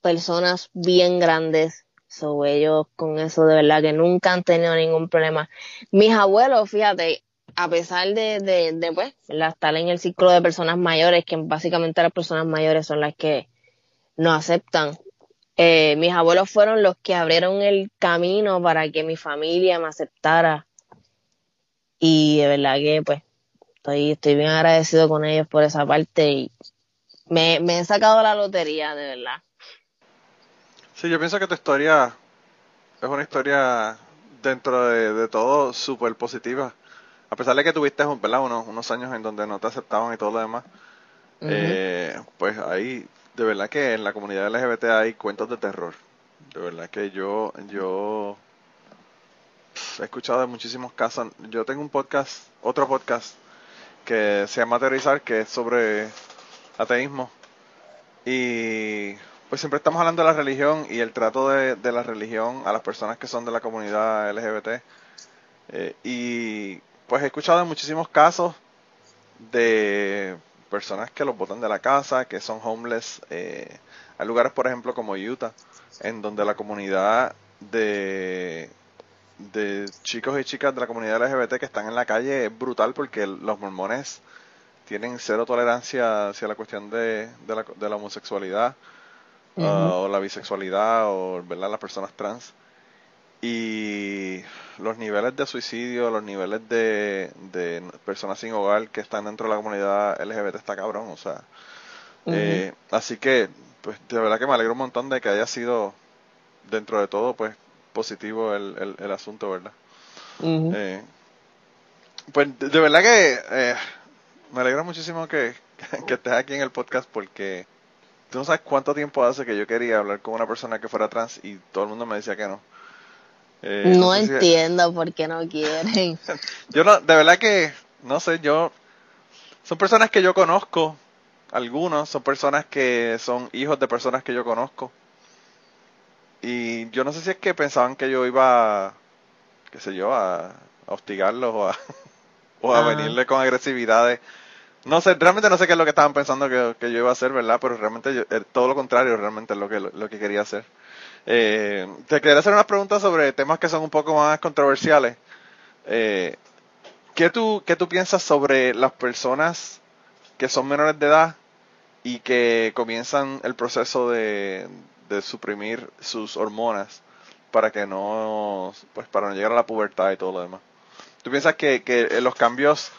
personas bien grandes, So, ellos con eso de verdad que nunca han tenido ningún problema. Mis abuelos, fíjate, a pesar de, de, de pues, estar en el ciclo de personas mayores, que básicamente las personas mayores son las que no aceptan. Eh, mis abuelos fueron los que abrieron el camino para que mi familia me aceptara. Y de verdad que, pues, estoy, estoy bien agradecido con ellos por esa parte y me, me he sacado la lotería, de verdad. Sí, yo pienso que tu historia es una historia dentro de, todo súper positiva. A pesar de que tuviste Unos, unos años en donde no te aceptaban y todo lo demás, eh, pues ahí, de verdad que en la comunidad LGBT hay cuentos de terror. De verdad que yo, yo he escuchado de muchísimos casos. Yo tengo un podcast, otro podcast, que se llama Aterrizar, que es sobre ateísmo. Y pues siempre estamos hablando de la religión y el trato de, la religión a las personas que son de la comunidad LGBT. Eh, y pues he escuchado muchísimos casos de personas que los botan de la casa, que son homeless. Eh, hay lugares, por ejemplo, como Utah, en donde la comunidad de, de chicos y chicas de la comunidad LGBT que están en la calle es brutal porque los mormones tienen cero tolerancia hacia la cuestión de, la, de la homosexualidad o la bisexualidad o ¿verdad? las personas trans. Y los niveles de suicidio, los niveles de, de personas sin hogar que están dentro de la comunidad LGBT está cabrón, o sea. Eh, así que, pues de verdad que me alegro un montón de que haya sido, dentro de todo, pues positivo el, el, asunto, ¿verdad? Eh, pues de, verdad que eh, me alegra muchísimo que, que estés aquí en el podcast porque tú no sabes cuánto tiempo hace que yo quería hablar con una persona que fuera trans y todo el mundo me decía que no. Eh, no, entiendo por qué no quieren. yo no, de verdad que, no sé, yo, son personas que yo conozco, algunos son personas que son hijos de personas que yo conozco. Y yo no sé si es que pensaban que yo iba, qué sé yo, a, hostigarlos o a, o a venirle con agresividades no sé, realmente no sé qué es lo que estaban pensando que, yo iba a hacer, ¿verdad? Pero realmente eh, todo lo contrario, realmente es lo que, lo, que quería hacer. Eh, te quería hacer unas preguntas sobre temas que son un poco más controversiales. Eh, ¿qué, tú, ¿Qué tú piensas sobre las personas que son menores de edad y que comienzan el proceso de, de suprimir sus hormonas para que no, pues para no llegar a la pubertad y todo lo demás? ¿Tú piensas que, que los cambios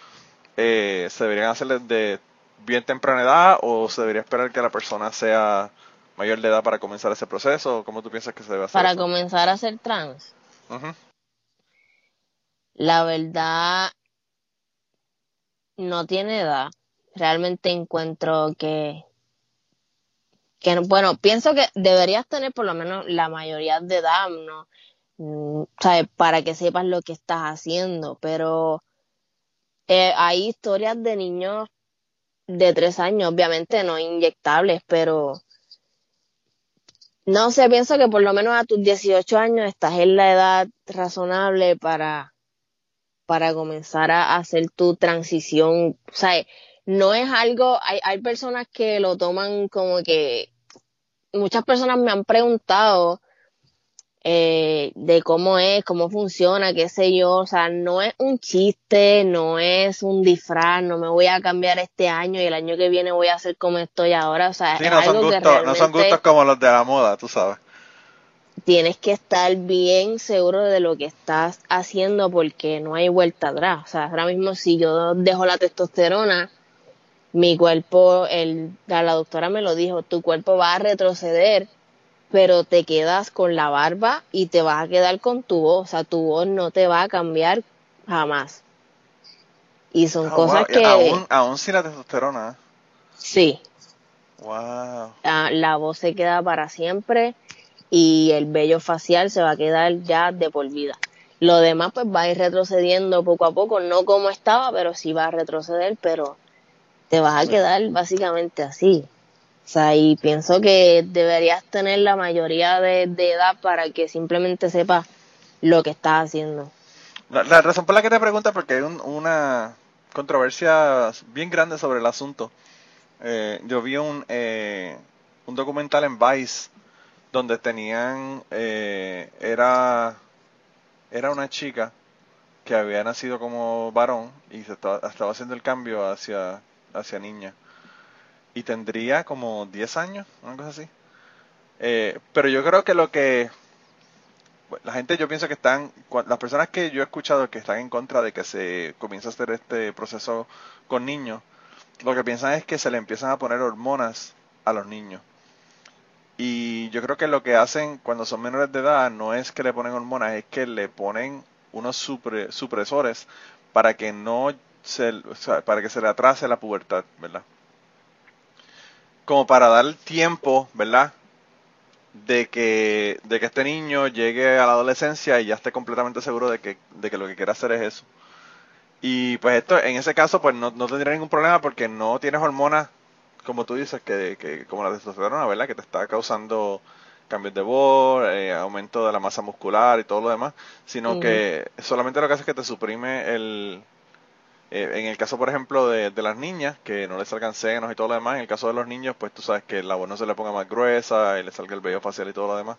eh, ¿se deberían hacer de bien temprana edad o se debería esperar que la persona sea mayor de edad para comenzar ese proceso? ¿Cómo tú piensas que se debe hacer? Para comenzar a ser trans. La verdad, no tiene edad. Realmente encuentro que, que, bueno, pienso que deberías tener por lo menos la mayoría de edad, ¿no? mm, ¿sabes? Para que sepas lo que estás haciendo, pero eh, hay historias de niños de tres años, obviamente no inyectables, pero no sé, pienso que por lo menos a tus 18 años estás en la edad razonable para, para comenzar a hacer tu transición. O sea, no es algo, hay, hay personas que lo toman como que, muchas personas me han preguntado eh, de cómo es, cómo funciona, qué sé yo, o sea, no es un chiste, no es un disfraz, no me voy a cambiar este año y el año que viene voy a hacer como estoy ahora, o sea, no, son gustos, no son gustos como los de la moda, tú sabes. Tienes que estar bien seguro de lo que estás haciendo porque no hay vuelta atrás, o sea, ahora mismo si yo dejo la testosterona, mi cuerpo, el, la doctora me lo dijo, tu cuerpo va a retroceder pero te quedas con la barba y te vas a quedar con tu voz, o sea, tu voz no te va a cambiar jamás. Y son ah, cosas que... Aún, aún sin la testosterona. Sí. Wow. La, voz se queda para siempre y el vello facial se va a quedar ya de por vida. Lo demás pues va a ir retrocediendo poco a poco, no como estaba, pero sí va a retroceder, pero te vas a quedar básicamente así. O sea, y pienso que deberías tener la mayoría de, edad para que simplemente sepas lo que estás haciendo. La, razón por la que te pregunto porque hay una controversia bien grande sobre el asunto. Eh, yo vi un, eh, un documental en Vice donde tenían, eh, era, era una chica que había nacido como varón y se estaba, estaba haciendo el cambio hacia, hacia niña y tendría como 10 años, una cosa así. Eh, pero yo creo que lo que la gente yo pienso que están, las personas que yo he escuchado que están en contra de que se comience a hacer este proceso con niños, lo que piensan es que se le empiezan a poner hormonas a los niños. Y yo creo que lo que hacen cuando son menores de edad no es que le ponen hormonas, es que le ponen unos supresores para que no se, para que se le atrase la pubertad, ¿verdad? Como para dar tiempo, ¿verdad? De que, de que este niño llegue a la adolescencia y ya esté completamente seguro de que, de que lo que quiere hacer es eso. Y pues esto, en ese caso, pues no, no tendría ningún problema porque no tienes hormonas, como tú dices, que, que como la testosterona, ¿verdad? Que te está causando cambios de voz, eh, aumento de la masa muscular y todo lo demás, sino que solamente lo que hace es que te suprime el, eh, en el caso, por ejemplo, de, las niñas, que no les salgan senos y todo lo demás, en el caso de los niños, pues tú sabes que la voz no se le ponga más gruesa y le salga el vello facial y todo lo demás.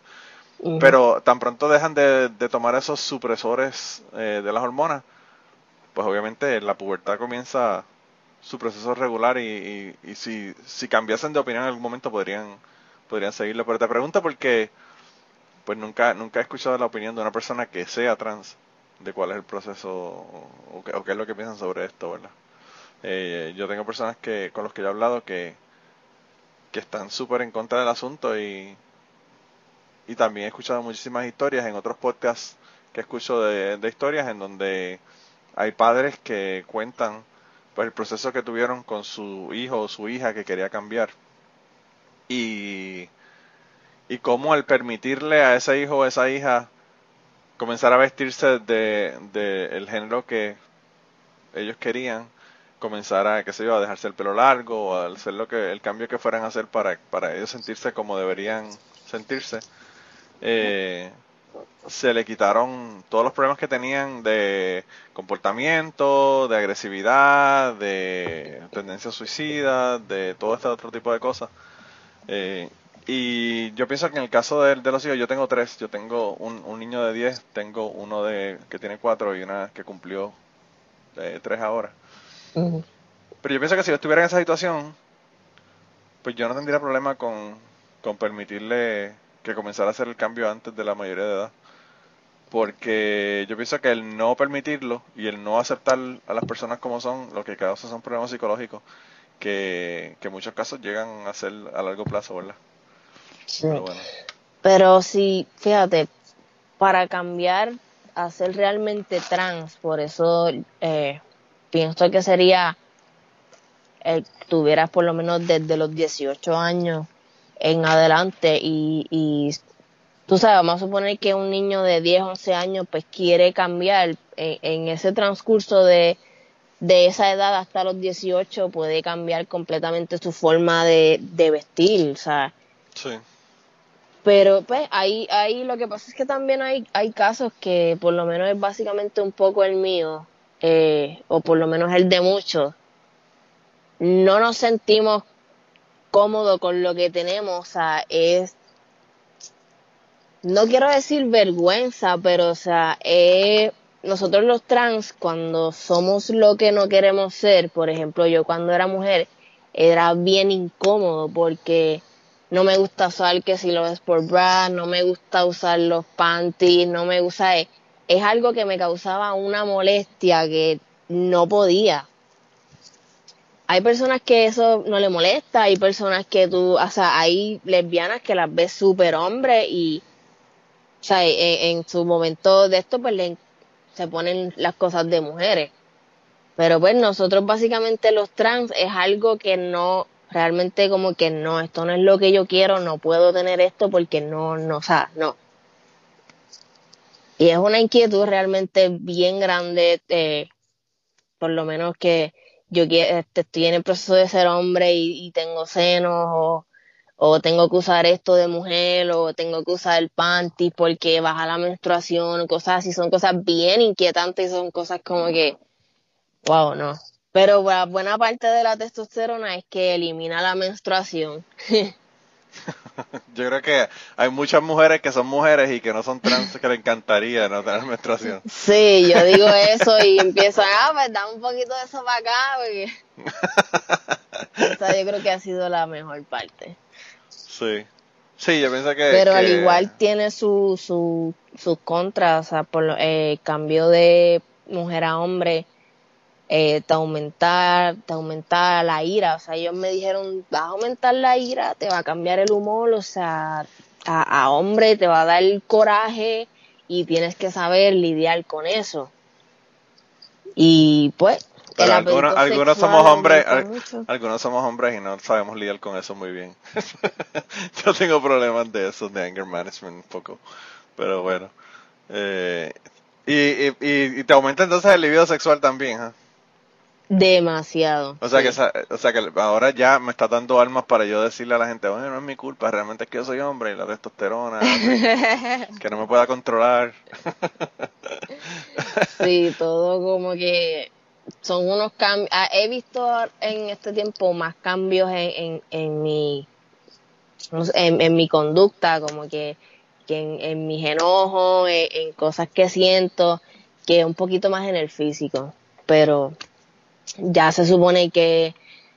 Pero tan pronto dejan de, tomar esos supresores eh, de las hormonas, pues obviamente la pubertad comienza su proceso regular y, y, si, si cambiasen de opinión en algún momento podrían, podrían seguirlo. Pero te pregunto porque pues nunca, nunca he escuchado la opinión de una persona que sea trans de cuál es el proceso o, qué, es lo que piensan sobre esto, ¿verdad? Eh, yo tengo personas que con los que yo he hablado que, que están súper en contra del asunto y, y también he escuchado muchísimas historias en otros podcasts que escucho de, de historias en donde hay padres que cuentan pues el proceso que tuvieron con su hijo o su hija que quería cambiar y y cómo al permitirle a ese hijo o esa hija comenzar a vestirse de, el género que ellos querían, comenzar a, qué sé yo, a dejarse el pelo largo o a hacer lo que, el cambio que fueran a hacer para, para ellos sentirse como deberían sentirse, eh, se le quitaron todos los problemas que tenían de comportamiento, de agresividad, de tendencia suicida, de todo este otro tipo de cosas. Eh, y yo pienso que en el caso de, los hijos, yo tengo tres. Yo tengo un, un niño de 10, tengo uno de que tiene cuatro y una que cumplió de tres ahora. Pero yo pienso que si yo estuviera en esa situación, pues yo no tendría problema con, con permitirle que comenzara a hacer el cambio antes de la mayoría de edad. Porque yo pienso que el no permitirlo y el no aceptar a las personas como son, lo que causa son problemas psicológicos que, que en muchos casos llegan a ser a largo plazo, ¿verdad? Pero, sí, fíjate, para cambiar a ser realmente trans, por eso eh, pienso que sería, eh, tuvieras por lo menos desde los 18 años en adelante y, y tú sabes, vamos a suponer que un niño de 10, 11 años pues quiere cambiar en, ese transcurso de, de, esa edad hasta los 18 puede cambiar completamente su forma de, de vestir, o sea. Sí. Pero pues ahí, ahí lo que pasa es que también hay, hay casos que por lo menos es básicamente un poco el mío, eh, o por lo menos el de muchos, no nos sentimos cómodos con lo que tenemos, o sea, es no quiero decir vergüenza, pero o sea, nosotros los trans, cuando somos lo que no queremos ser, por ejemplo, yo cuando era mujer, era bien incómodo porque no me gusta usar que si los sport bra, no me gusta usar los panties, no me gusta, es, es algo que me causaba una molestia que no podía. Hay personas que eso no le molesta, hay personas que tú, o sea, hay lesbianas que las ves súper hombre y o sea, en, su momento de esto, pues le, se ponen las cosas de mujeres. Pero pues nosotros básicamente los trans es algo que no, realmente como que no, esto no es lo que yo quiero, no puedo tener esto porque no, no, o sea, no. Y es una inquietud realmente bien grande, eh, por lo menos que yo este, estoy en el proceso de ser hombre y, tengo senos o o tengo que usar esto de mujer, o tengo que usar el panty porque baja la menstruación, cosas así, son cosas bien inquietantes y son cosas como que, wow, no. Pero buena parte de la testosterona es que elimina la menstruación. Yo creo que hay muchas mujeres que son mujeres y que no son trans que le encantaría no tener menstruación. Sí, yo digo eso y empiezo, ah, pues dame un poquito de eso para acá. Porque... o sea, yo creo que ha sido la mejor parte. Sí. Sí, yo pienso que... Pero al igual tiene sus su, sus contras, o sea, por eh, cambio de mujer a hombre, eh, te aumenta, te aumenta la ira, o sea, ellos me dijeron, vas a aumentar la ira, te va a cambiar el humor, o sea, a, a hombre te va a dar el coraje y tienes que saber lidiar con eso. Y pues, pero algunos, algunos somos hombres, algunos somos hombres y no sabemos lidiar con eso muy bien. Yo tengo problemas de eso, de anger management un poco. Pero bueno. Eh, y, y, y, te aumenta entonces el libido sexual también, ¿eh? Demasiado. O sea, que, o sea que ahora ya me está dando armas para yo decirle a la gente, bueno, no es mi culpa, realmente es que yo soy hombre y la testosterona, que no me pueda controlar. sí, todo como que son unos cambios, ah, he visto en este tiempo más cambios en, en, mi en, mi conducta, como que, en, en, mis enojos, en, cosas que siento, que un poquito más en el físico, pero ya se supone que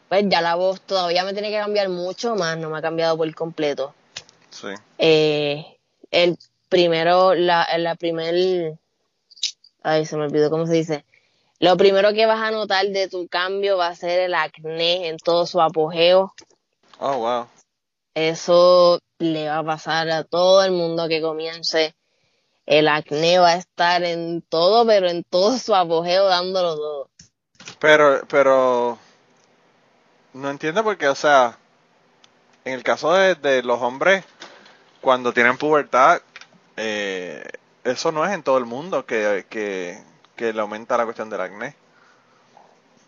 pues ya la voz todavía me tiene que cambiar mucho más, no me ha cambiado por completo. Sí. Eh, el primero, la, la primer, ay, se me olvidó cómo se dice, lo primero que vas a notar de tu cambio va a ser el acné en todo su apogeo. Oh, wow. Eso le va a pasar a todo el mundo que comience. El acné va a estar en todo, pero en todo su apogeo dándolo todo. Pero, pero, no entiendo porque, o sea, en el caso de, los hombres, cuando tienen pubertad, eh, eso no es en todo el mundo que, que que le aumenta la cuestión del acné.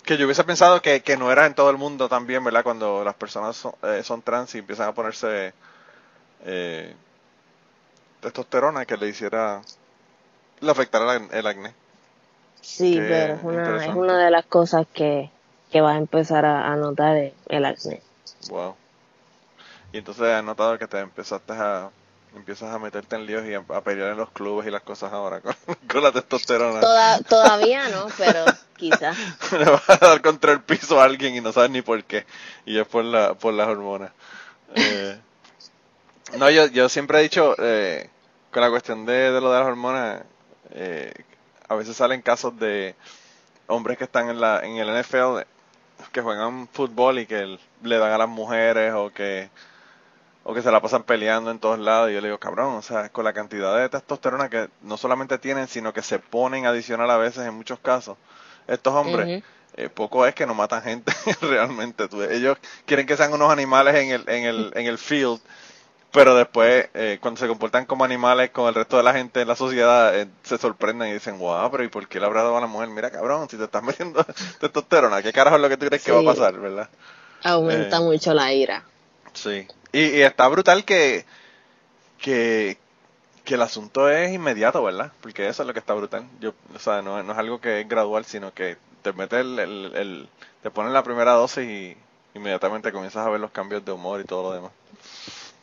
Que yo hubiese pensado que, no era en todo el mundo también, ¿verdad? Cuando las personas son, eh, trans y empiezan a ponerse eh, testosterona que le hiciera, le afectara el, acné. Sí, pero es una, es una, de las cosas que, que vas a empezar a, notar el acné. Wow. Y entonces has notado que te empezaste a empiezas a meterte en líos y a, pelear en los clubes y las cosas ahora con, la testosterona. todavía no, pero quizás. Le vas a dar contra el piso a alguien y no sabes ni por qué. Y es por, la, por las hormonas. Eh, no, yo, yo siempre he dicho, eh, con la cuestión de, de lo de las hormonas, eh, a veces salen casos de hombres que están en, la, en el NFL que juegan fútbol y que le dan a las mujeres o que o que se la pasan peleando en todos lados. Y yo le digo, cabrón, o sea, con la cantidad de testosterona que no solamente tienen, sino que se ponen adicional a veces en muchos casos, estos hombres, eh, poco es que no matan gente realmente. ellos quieren que sean unos animales en el, en el, en el field pero después, eh, cuando se comportan como animales con el resto de la gente en la sociedad, eh, se sorprenden y dicen, wow, pero ¿y por qué le habrá dado a la mujer? Mira, cabrón, si te estás metiendo testosterona, ¿qué carajo es lo que tú crees que va a pasar, verdad? Aumenta mucho la ira. Sí. Y, y está brutal que, que, que el asunto es inmediato, ¿verdad? Porque eso es lo que está brutal. Yo, o sea, no, es algo que es gradual, sino que te mete el, el, te ponen la primera dosis y inmediatamente comienzas a ver los cambios de humor y todo lo demás.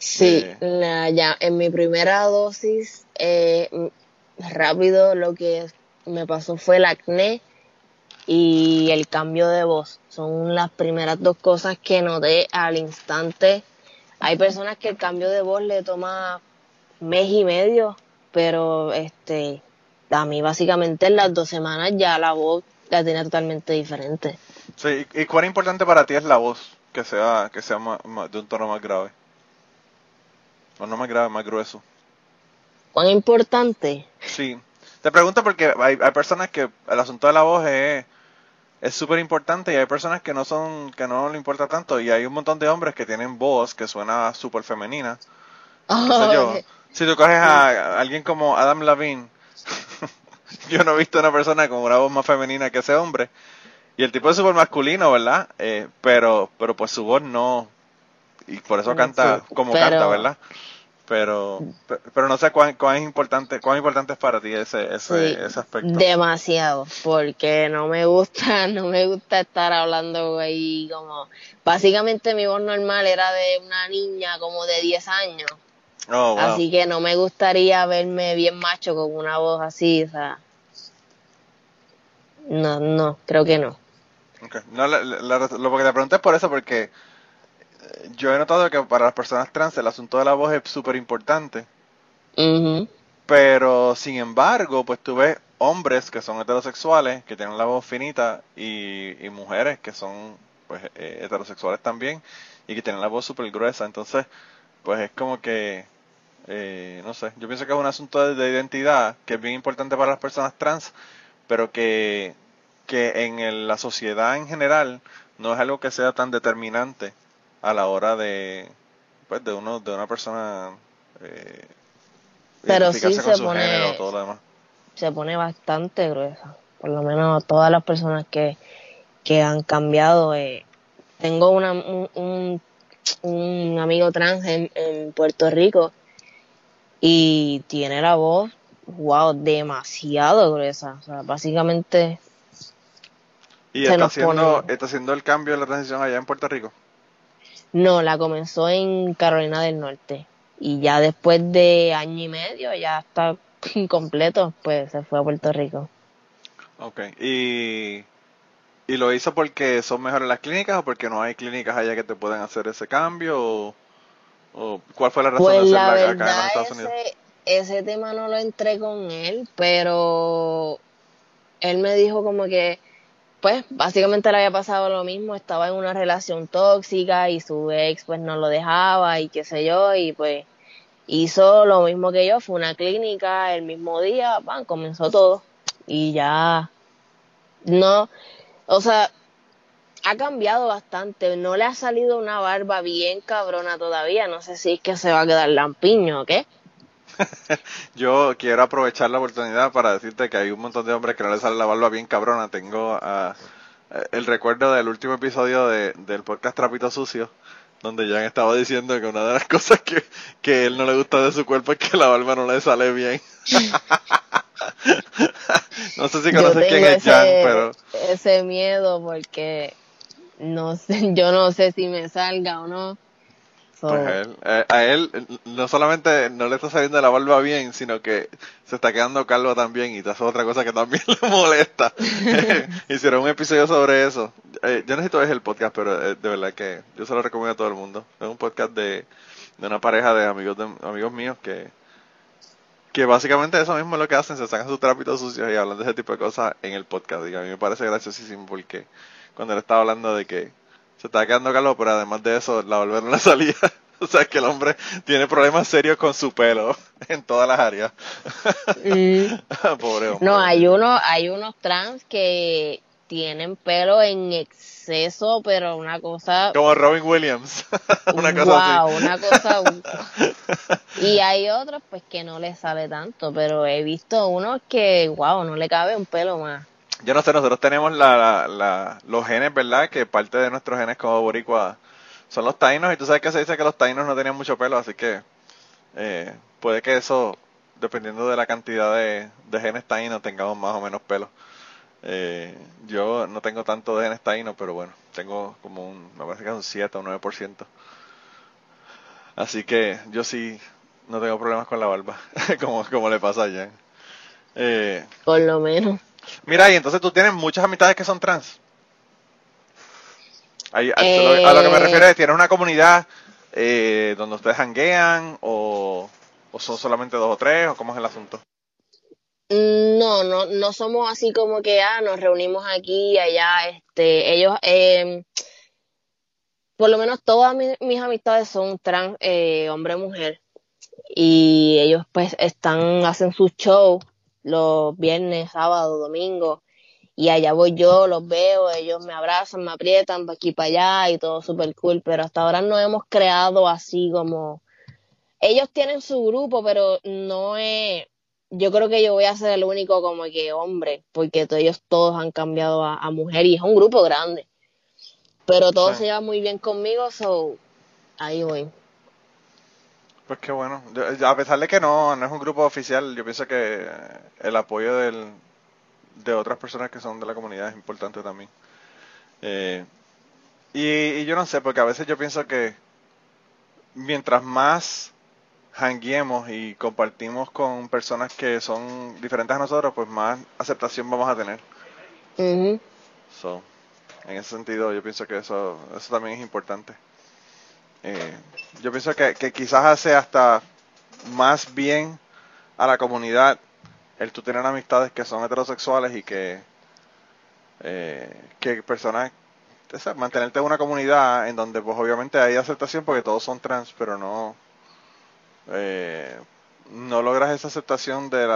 Sí, eh, ya en mi primera dosis, eh, rápido lo que me pasó fue el acné y el cambio de voz. Son las primeras dos cosas que noté al instante. Hay personas que el cambio de voz le toma mes y medio, pero este, a mí básicamente en las dos semanas ya la voz la tenía totalmente diferente. Sí, ¿y cuán importante para ti es la voz que sea, que sea de un tono más grave? O no más grave, más grueso. ¿Cuán importante? Sí. Te pregunto porque hay, hay personas que el asunto de la voz es es súper importante y hay personas que no son que no le importa tanto y hay un montón de hombres que tienen voz que suena súper femenina. yo, si tú coges a, alguien como Adam Lavin, yo no he visto una persona con una voz más femenina que ese hombre. Y el tipo es súper masculino, ¿verdad? Eh, pero, pero pues su voz no. Y por eso canta como canta, ¿verdad? Pero, pero no sé cuán, cuán, importante, cuán importante es para ti ese, ese, ese aspecto. Demasiado, porque no me gusta, no me gusta estar hablando ahí como, básicamente mi voz normal era de una niña como de 10 años Oh, así que no me gustaría verme bien macho con una voz así, o sea. No, no, creo que no. No, lo que te pregunté es por eso, porque yo he notado que para las personas trans el asunto de la voz es súper importante. Pero, sin embargo, pues tú ves hombres que son heterosexuales, que tienen la voz finita, y, mujeres que son pues eh, heterosexuales también, y que tienen la voz súper gruesa. Entonces, pues es como que eh, no sé, yo pienso que es un asunto de, identidad que es bien importante para las personas trans, pero que, que en la sociedad en general no es algo que sea tan determinante a la hora de, pues, de uno, de una persona. Eh, pero sí se pone, se pone bastante gruesa. Por lo menos todas las personas que, que han cambiado. Eh, tengo una, un, un, amigo trans en, en Puerto Rico y tiene la voz, wow, demasiado gruesa. O sea, básicamente. ¿Y está haciendo, está haciendo el cambio de la transición allá en Puerto Rico? No, la comenzó en Carolina del Norte. Y ya después de año y medio, ya está completo, pues se fue a Puerto Rico. Ok, ¿y, y lo hizo porque son mejores las clínicas o porque no hay clínicas allá que te puedan hacer ese cambio? O... ¿Cuál fue la razón pues de hacerla acá en Estados Unidos? Ese, tema no lo entré con él, pero él me dijo como que, pues, básicamente le había pasado lo mismo, estaba en una relación tóxica y su ex pues no lo dejaba y qué sé yo, y pues hizo lo mismo que yo, fue una clínica el mismo día, van, comenzó todo y ya no, o sea, ha cambiado bastante. No le ha salido una barba bien cabrona todavía. No sé si es que se va a quedar lampiño o qué. Yo quiero aprovechar la oportunidad para decirte que hay un montón de hombres que no les sale la barba bien cabrona. Tengo uh, el recuerdo del último episodio de, del podcast Trapito Sucio, donde Jan estaba diciendo que una de las cosas que, que él no le gusta de su cuerpo es que la barba no le sale bien. no sé si conoces quién es Jan, pero... Ese miedo porque no sé, yo no sé si me salga o no. Pues eh, a él no solamente no le está saliendo la barba bien, sino que se está quedando calvo también y eso es otra cosa que también le molesta. Hicieron un episodio sobre eso. Eh, yo necesito ver el podcast, pero eh, de verdad que yo se lo recomiendo a todo el mundo. Es un podcast de, de una pareja de amigos de, amigos míos que que básicamente eso mismo es lo que hacen, se sacan sus trapitos sucios y hablan de ese tipo de cosas en el podcast. Y a mí me parece graciosísimo porque cuando él estaba hablando de que se estaba quedando calvo, pero además de eso, la volvieron a salir. o sea, que el hombre tiene problemas serios con su pelo en todas las áreas. Mm. Pobre hombre. No, hay, uno, hay unos trans que tienen pelo en exceso, pero una cosa... Como Robin Williams. una cosa wow, una cosa... y hay otros pues que no les sale tanto, pero he visto unos que, wow, no le cabe un pelo más. Yo no sé, nosotros tenemos la, la, los genes, ¿verdad? Que parte de nuestros genes como boricua son los tainos, y tú sabes que se dice que los tainos no tenían mucho pelo, así que eh, puede que eso, dependiendo de la cantidad de, genes tainos, tengamos más o menos pelo. Eh, yo no tengo tanto de genes taínos, pero bueno, tengo como un, me parece que es un 7 o 9%. Así que yo sí no tengo problemas con la barba, como, como le pasa a Jan. Eh, Por lo menos. Mira, y entonces tú tienes muchas amistades que son trans. a, lo, que me refiero es, ¿tienes una comunidad eh, donde ustedes hanguean o, o son solamente dos o tres o cómo es el asunto? No, no, no somos así como que, ah, nos reunimos aquí y allá, este, ellos, eh, por lo menos todas mis, amistades son trans, eh, hombre-mujer, y ellos pues están, hacen sus shows los viernes, sábado, domingo, y allá voy yo, los veo, ellos me abrazan, me aprietan para aquí para allá y todo súper cool, pero hasta ahora no hemos creado así como, ellos tienen su grupo, pero no es, yo creo que yo voy a ser el único como que hombre, porque ellos todos han cambiado a, mujer y es un grupo grande. Pero todos se llevan muy bien conmigo, so ahí voy. Pues qué bueno. A pesar de que no, no es un grupo oficial, yo pienso que el apoyo del, de otras personas que son de la comunidad es importante también. Eh, y, y yo no sé, porque a veces yo pienso que mientras más hanguemos y compartimos con personas que son diferentes a nosotros, pues más aceptación vamos a tener. so, en ese sentido, yo pienso que eso, eso también es importante. Eh, yo pienso que, quizás hace hasta más bien a la comunidad el tú tener amistades que son heterosexuales y que, eh, que personas, mantenerte en una comunidad en donde pues obviamente hay aceptación porque todos son trans, pero no eh, no logras esa aceptación del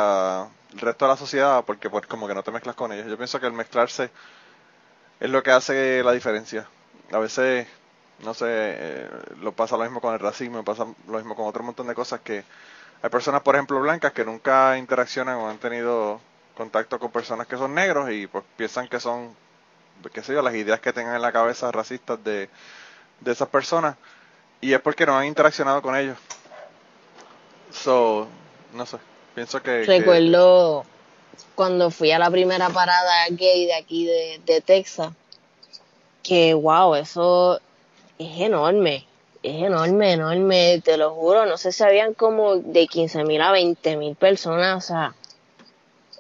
resto de la sociedad porque pues como que no te mezclas con ellos. Yo pienso que el mezclarse es lo que hace la diferencia. A veces, no sé, eh, lo pasa lo mismo con el racismo, pasa lo mismo con otro montón de cosas que hay personas, por ejemplo, blancas que nunca interaccionan o han tenido contacto con personas que son negros y pues piensan que son, qué sé yo, las ideas que tengan en la cabeza racistas de, de esas personas y es porque no han interaccionado con ellos. So, no sé, pienso que... Recuerdo cuando fui a la primera parada gay de aquí de, Texas, que wow, eso es enorme, es enorme, enorme, te lo juro, no sé si habían como de 15 mil a 20 mil personas, o sea,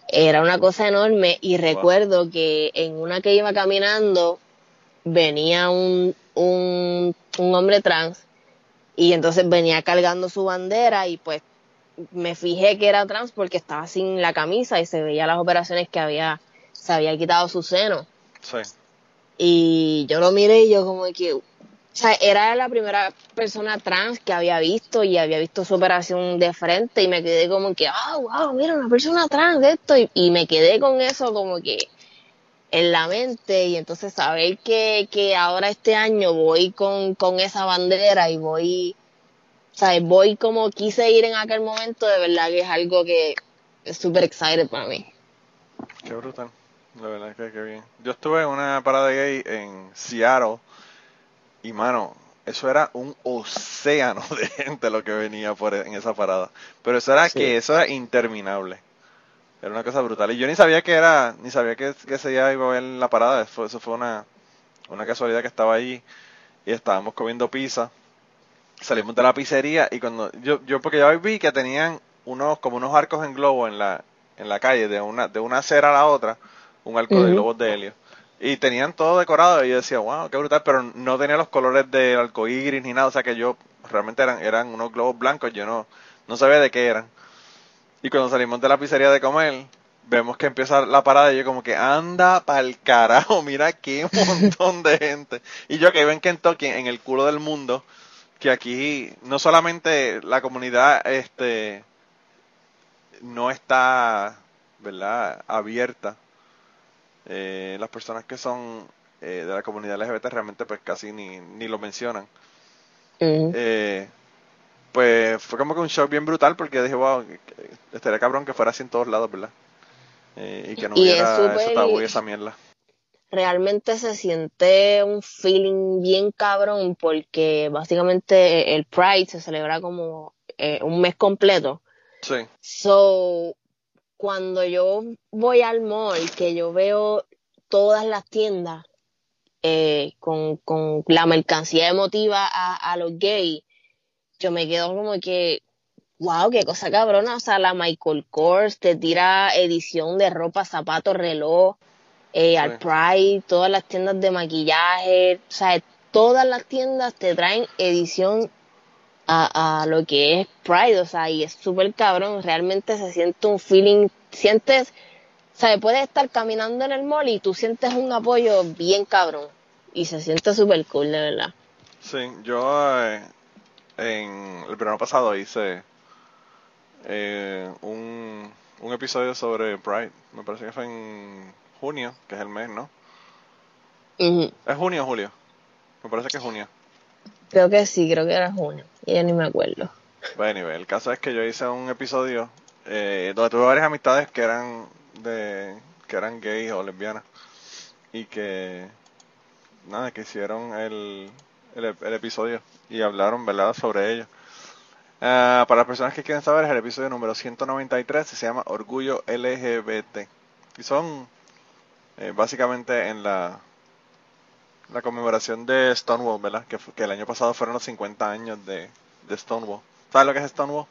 era una cosa enorme y recuerdo que en una que iba caminando venía un, un, un hombre trans y entonces venía cargando su bandera y pues me fijé que era trans porque estaba sin la camisa y se veía las operaciones que había, se había quitado su seno. Sí. Y yo lo miré y yo como que, o sea, era la primera persona trans que había visto y había visto su operación de frente y me quedé como que, ah, wow, mira, una persona trans de esto y, me quedé con eso como que en la mente y entonces saber que, que ahora este año voy con, con esa bandera y voy, ¿sabes? Voy como quise ir en aquel momento, de verdad que es algo que es súper excited para mí. Qué brutal, la verdad que qué bien. Yo estuve en una parada gay en Seattle y mano, eso era un océano de gente lo que venía por en esa parada. Pero eso era que eso era interminable. Era una cosa brutal. Y yo ni sabía que era, ni sabía que, que ese día iba a ver la parada. Eso, eso fue una, una casualidad que estaba ahí y estábamos comiendo pizza. Salimos de la pizzería y cuando yo, yo porque ya vi que tenían unos, como unos arcos en globo en la, en la calle, de una, de una acera a la otra, un arco de globos de helio. Y tenían todo decorado y yo decía, wow, qué brutal, pero no tenía los colores del arco iris ni nada, o sea que yo realmente eran, eran unos globos blancos, yo no, no sabía de qué eran. Y cuando salimos de la pizzería de comer, vemos que empieza la parada y yo como que anda pa'l carajo, mira qué montón de gente. Y yo que vivo en Kentucky, en el culo del mundo, que aquí no solamente la comunidad este no está, ¿verdad?, abierta eh, las personas que son de la comunidad LGBT realmente pues casi ni, ni lo mencionan. pues fue como que un shock bien brutal porque dije, wow, estaría cabrón que fuera así en todos lados, ¿verdad? y que no hubiera ese tabú y esa mierda realmente se siente un feeling bien cabrón porque básicamente el Pride se celebra como eh, un mes completo. Sí. So, cuando yo voy al mall, que yo veo todas las tiendas eh, con, con, la mercancía emotiva a, a los gays, yo me quedo como que, wow, qué cosa cabrona. O sea, la Michael Kors te tira edición de ropa, zapatos, reloj eh, al Pride, todas las tiendas de maquillaje, o sea, todas las tiendas te traen edición a, a lo que es Pride, o sea, y es súper cabrón, realmente se siente un feeling, sientes, o sea, puedes estar caminando en el mall y tú sientes un apoyo bien cabrón, y se siente súper cool, de verdad. Sí, yo eh, en el verano pasado hice eh, un, un episodio sobre Pride, me parece que fue en junio, que es el mes, ¿no? ¿Es junio o julio? Me parece que es junio. Creo que sí, creo que era junio. Y ya ni me acuerdo. Bueno, el caso es que yo hice un episodio eh, donde tuve varias amistades que eran de que eran gays o lesbianas y que nada que hicieron el, el, episodio y hablaron verdad sobre ello. Ah, para las personas que quieren saber es el episodio número 193 se llama Orgullo LGBT y son eh, básicamente en la, la conmemoración de Stonewall, ¿verdad? Que, que el año pasado fueron los 50 años de, de Stonewall. ¿Sabes lo que es Stonewall?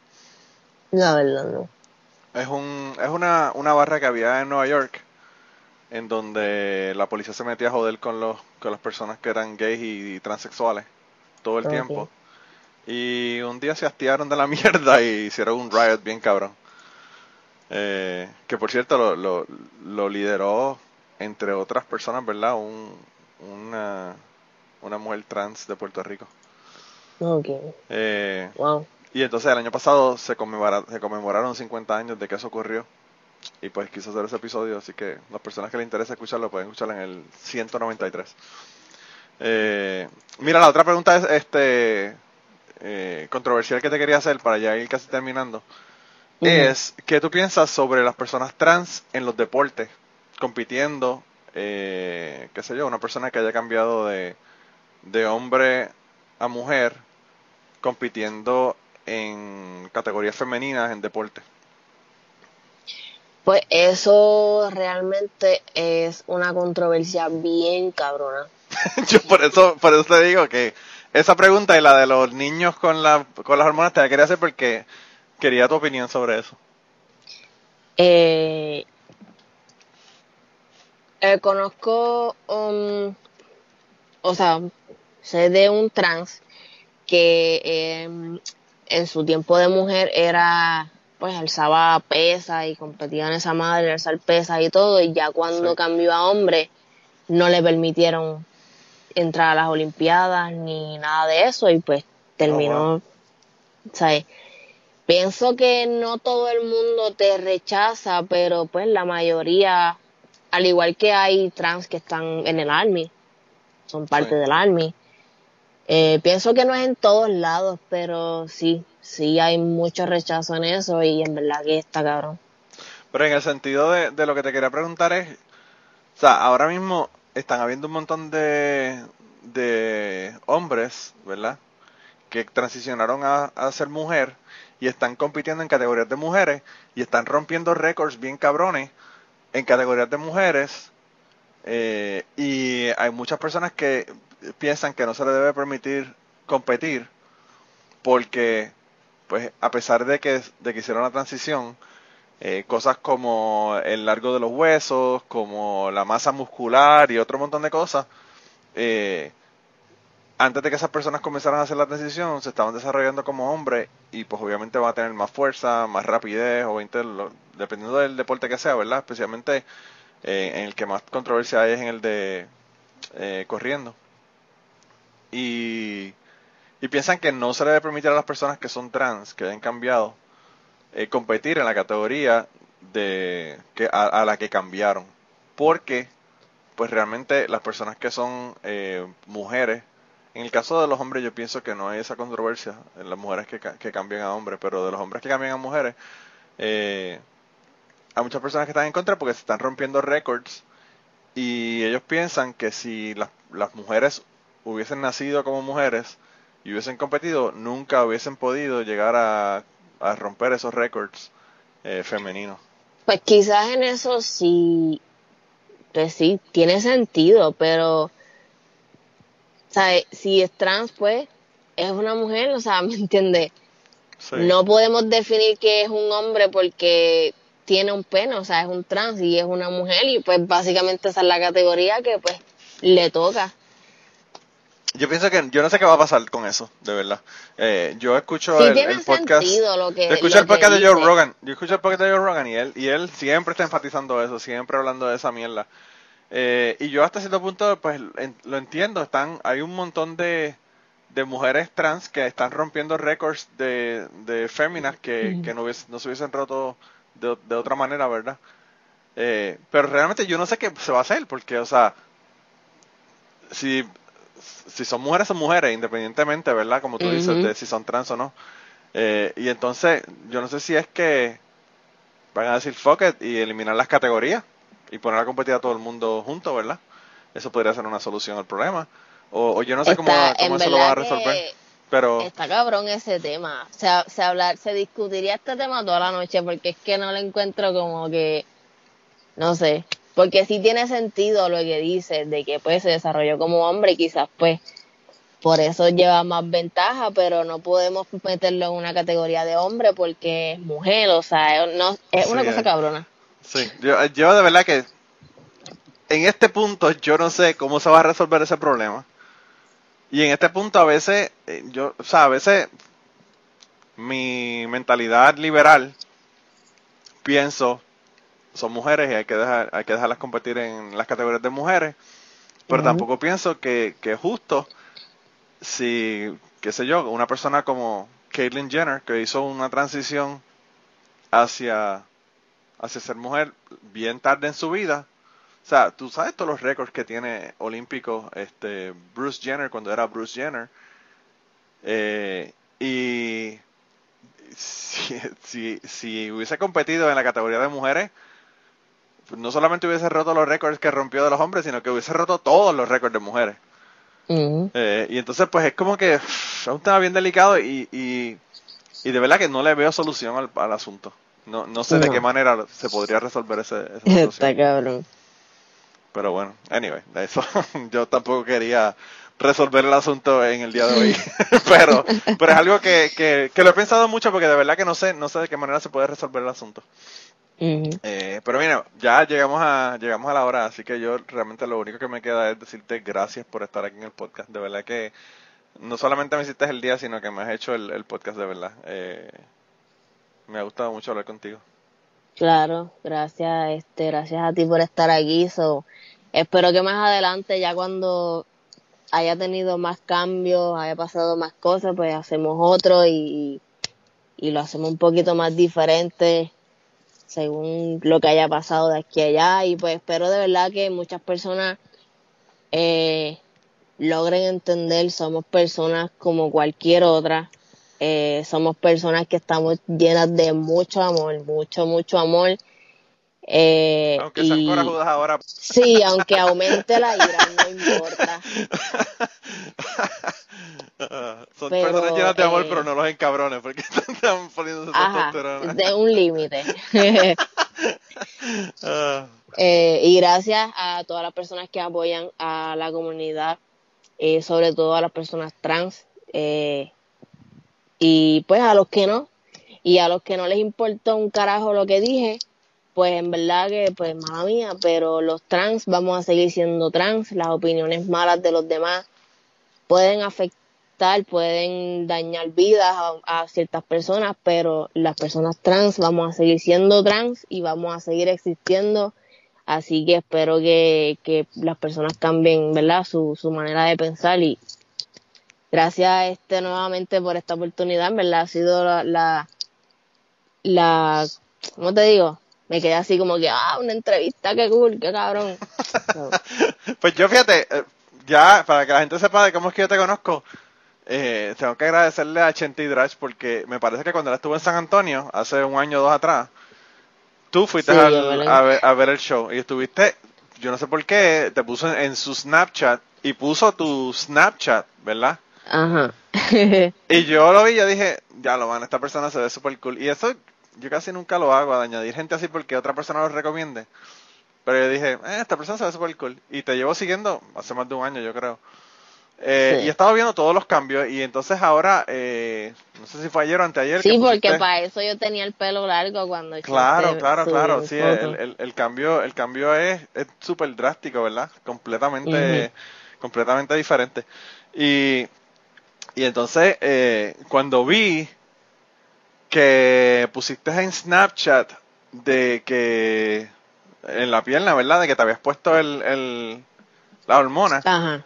La verdad no. Es, un, es una, una barra que había en Nueva York en donde la policía se metía a joder con, los, con las personas que eran gays y, transexuales todo el tiempo. Y un día se hastiaron de la mierda y hicieron un riot bien cabrón. Eh, que por cierto lo, lo, lo lideró entre otras personas, ¿verdad? Un, una, una mujer trans de Puerto Rico. Ok. Eh, wow. Y entonces el año pasado se, se conmemoraron 50 años de que eso ocurrió. Y pues quise hacer ese episodio, así que las personas que les interesa escucharlo pueden escucharlo en el 193. Eh, mira, la otra pregunta es este eh, controversial que te quería hacer para ya ir casi terminando. Es, ¿qué tú piensas sobre las personas trans en los deportes? compitiendo, eh, qué sé yo, una persona que haya cambiado de, de hombre a mujer, compitiendo en categorías femeninas en deporte. Pues eso realmente es una controversia bien cabrona. Yo por eso, por eso te digo que esa pregunta y la de los niños con, la, con las hormonas te la quería hacer porque quería tu opinión sobre eso. Eh, eh, conozco, um, o sea, sé de un trans que em, en su tiempo de mujer era, pues alzaba pesa y competía en esa madre, alzar pesa y todo, y ya cuando cambió a hombre no le permitieron entrar a las Olimpiadas ni nada de eso y pues terminó, oh, ¿sabes? Pienso que no todo el mundo te rechaza, pero pues la mayoría al igual que hay trans que están en el Army, son parte del Army. Eh, pienso que no es en todos lados, pero sí, sí hay mucho rechazo en eso y en verdad que está cabrón. Pero en el sentido de, de lo que te quería preguntar es, o sea, ahora mismo están habiendo un montón de, de hombres, ¿verdad? Que transicionaron a, a ser mujer y están compitiendo en categorías de mujeres y están rompiendo récords bien cabrones en categorías de mujeres eh, y hay muchas personas que piensan que no se le debe permitir competir porque pues a pesar de que, de que hicieron la transición eh, cosas como el largo de los huesos como la masa muscular y otro montón de cosas eh, antes de que esas personas comenzaran a hacer la transición, se estaban desarrollando como hombres y pues obviamente van a tener más fuerza, más rapidez, o dependiendo del deporte que sea, ¿verdad? Especialmente eh, en el que más controversia hay es en el de eh, corriendo. Y, piensan que no se le debe permitir a las personas que son trans, que hayan cambiado, eh, competir en la categoría de a, la que cambiaron. Porque pues realmente las personas que son mujeres, en el caso de los hombres yo pienso que no hay esa controversia, en las mujeres que, que cambian a hombres, pero de los hombres que cambian a mujeres, eh, hay muchas personas que están en contra porque se están rompiendo récords y ellos piensan que si las, mujeres hubiesen nacido como mujeres y hubiesen competido, nunca hubiesen podido llegar a, a romper esos récords eh, femeninos. Pues quizás en eso sí, pues sí, tiene sentido, pero, ¿sabes? Si es trans, pues, es una mujer, o sea, ¿me entiendes? No podemos definir que es un hombre porque tiene un pene, o sea, es un trans y es una mujer y pues básicamente esa es la categoría que pues le toca. Yo pienso que yo no sé qué va a pasar con eso, de verdad. Eh, yo escucho el, podcast. yo escucho el podcast de Joe Rogan. Yo escucho el podcast de Joe Rogan y él y él siempre está enfatizando eso, siempre hablando de esa mierda. Eh, y yo hasta cierto punto pues lo entiendo, están hay un montón de, de mujeres trans que están rompiendo récords de, de féminas que, que no, no se hubiesen roto de, de otra manera, ¿verdad? Eh, pero realmente yo no sé qué se va a hacer, porque, o sea, si si son mujeres, son mujeres, independientemente, ¿verdad? Como tú dices, de si son trans o no. Eh, y entonces, yo no sé si es que van a decir fuck it y eliminar las categorías y poner a competir a todo el mundo junto, ¿verdad? Eso podría ser una solución al problema. O, yo no sé cómo, cómo eso lo va a resolver. Pero... Está cabrón ese tema. O sea, se, hablar, se discutiría este tema toda la noche porque es que no lo encuentro como que, no sé, porque sí tiene sentido lo que dice de que pues se desarrolló como hombre y quizás pues por eso lleva más ventaja, pero no podemos meterlo en una categoría de hombre porque es mujer, o sea, no, es una cosa cabrona. Sí, yo, yo de verdad que en este punto yo no sé cómo se va a resolver ese problema. Y en este punto a veces, eh, yo, o sea, a veces mi mentalidad liberal pienso son mujeres y hay que dejar, hay que dejarlas competir en las categorías de mujeres. Pero tampoco pienso que, que es justo si, qué sé yo, una persona como Caitlyn Jenner, que hizo una transición hacia, hacia ser mujer bien tarde en su vida. O sea, tú sabes todos los récords que tiene olímpico este, Bruce Jenner cuando era Bruce Jenner. Eh, y si, si, si hubiese competido en la categoría de mujeres, no solamente hubiese roto los récords que rompió de los hombres, sino que hubiese roto todos los récords de mujeres. Eh, y entonces, pues es como que es un tema bien delicado y, y, y de verdad que no le veo solución al, asunto. No, no sé de qué manera se podría resolver ese, esa Está cabrón. Pero bueno, anyway, de eso yo tampoco quería resolver el asunto en el día de hoy. pero, pero es algo que, que, que, lo he pensado mucho porque de verdad que no sé, no sé de qué manera se puede resolver el asunto. Eh, pero mira, ya llegamos a llegamos a la hora, así que yo realmente lo único que me queda es decirte gracias por estar aquí en el podcast. De verdad que no solamente me hiciste el día, sino que me has hecho el, podcast de verdad. Eh, me ha gustado mucho hablar contigo. Claro, gracias, este, gracias a ti por estar aquí. So, espero que más adelante, ya cuando haya tenido más cambios, haya pasado más cosas, pues hacemos otro y, lo hacemos un poquito más diferente según lo que haya pasado de aquí a allá y pues espero de verdad que muchas personas eh, logren entender, somos personas como cualquier otra, eh, somos personas que estamos llenas de mucho amor, mucho, mucho amor. Eh, aunque y, ahora. Sí, aunque aumente la ira, no importa. son personas llenas de amor, pero no los encabrones, porque están poniéndose testosterona. De un límite. Ah. eh, y gracias a todas las personas que apoyan a la comunidad, eh, sobre todo a las personas trans, eh, y pues a los que no, y a los que no les importó un carajo lo que dije, pues en verdad que, pues mala mía, pero los trans vamos a seguir siendo trans, las opiniones malas de los demás pueden afectar pueden dañar vidas a, ciertas personas, pero las personas trans vamos a seguir siendo trans y vamos a seguir existiendo. Así que espero que, que las personas cambien, ¿verdad? Su, su manera de pensar y gracias este nuevamente por esta oportunidad, ¿verdad? Ha sido la, la, la ¿cómo te digo? me quedé así como que, ah, una entrevista, qué cool, qué cabrón. Pues yo fíjate, eh, ya para que la gente sepa de cómo es que yo te conozco, eh, tengo que agradecerle a Chente Drash porque me parece que cuando él estuvo en San Antonio, hace un año o dos atrás, tú fuiste a, ver, el show y estuviste, yo no sé por qué, te puso en, su Snapchat y puso tu Snapchat, ¿verdad? Ajá. y yo lo vi y yo dije, ya lo van, esta persona se ve súper cool. Y eso yo casi nunca lo hago, a añadir gente así porque otra persona lo recomiende. Pero yo dije, eh, esta persona se ve súper cool. Y te llevo siguiendo hace más de un año, yo creo. Eh, y he estado viendo todos los cambios y entonces ahora, eh, no sé si fue ayer o anteayer. Sí, porque para eso yo tenía el pelo largo cuando... Claro, claro, claro, sí, el, el, cambio el cambio es súper drástico, ¿verdad? Completamente, completamente diferente. Y, y entonces, eh, cuando vi que pusiste en Snapchat de que en la pierna, ¿verdad? De que te habías puesto el, el la hormona. Ajá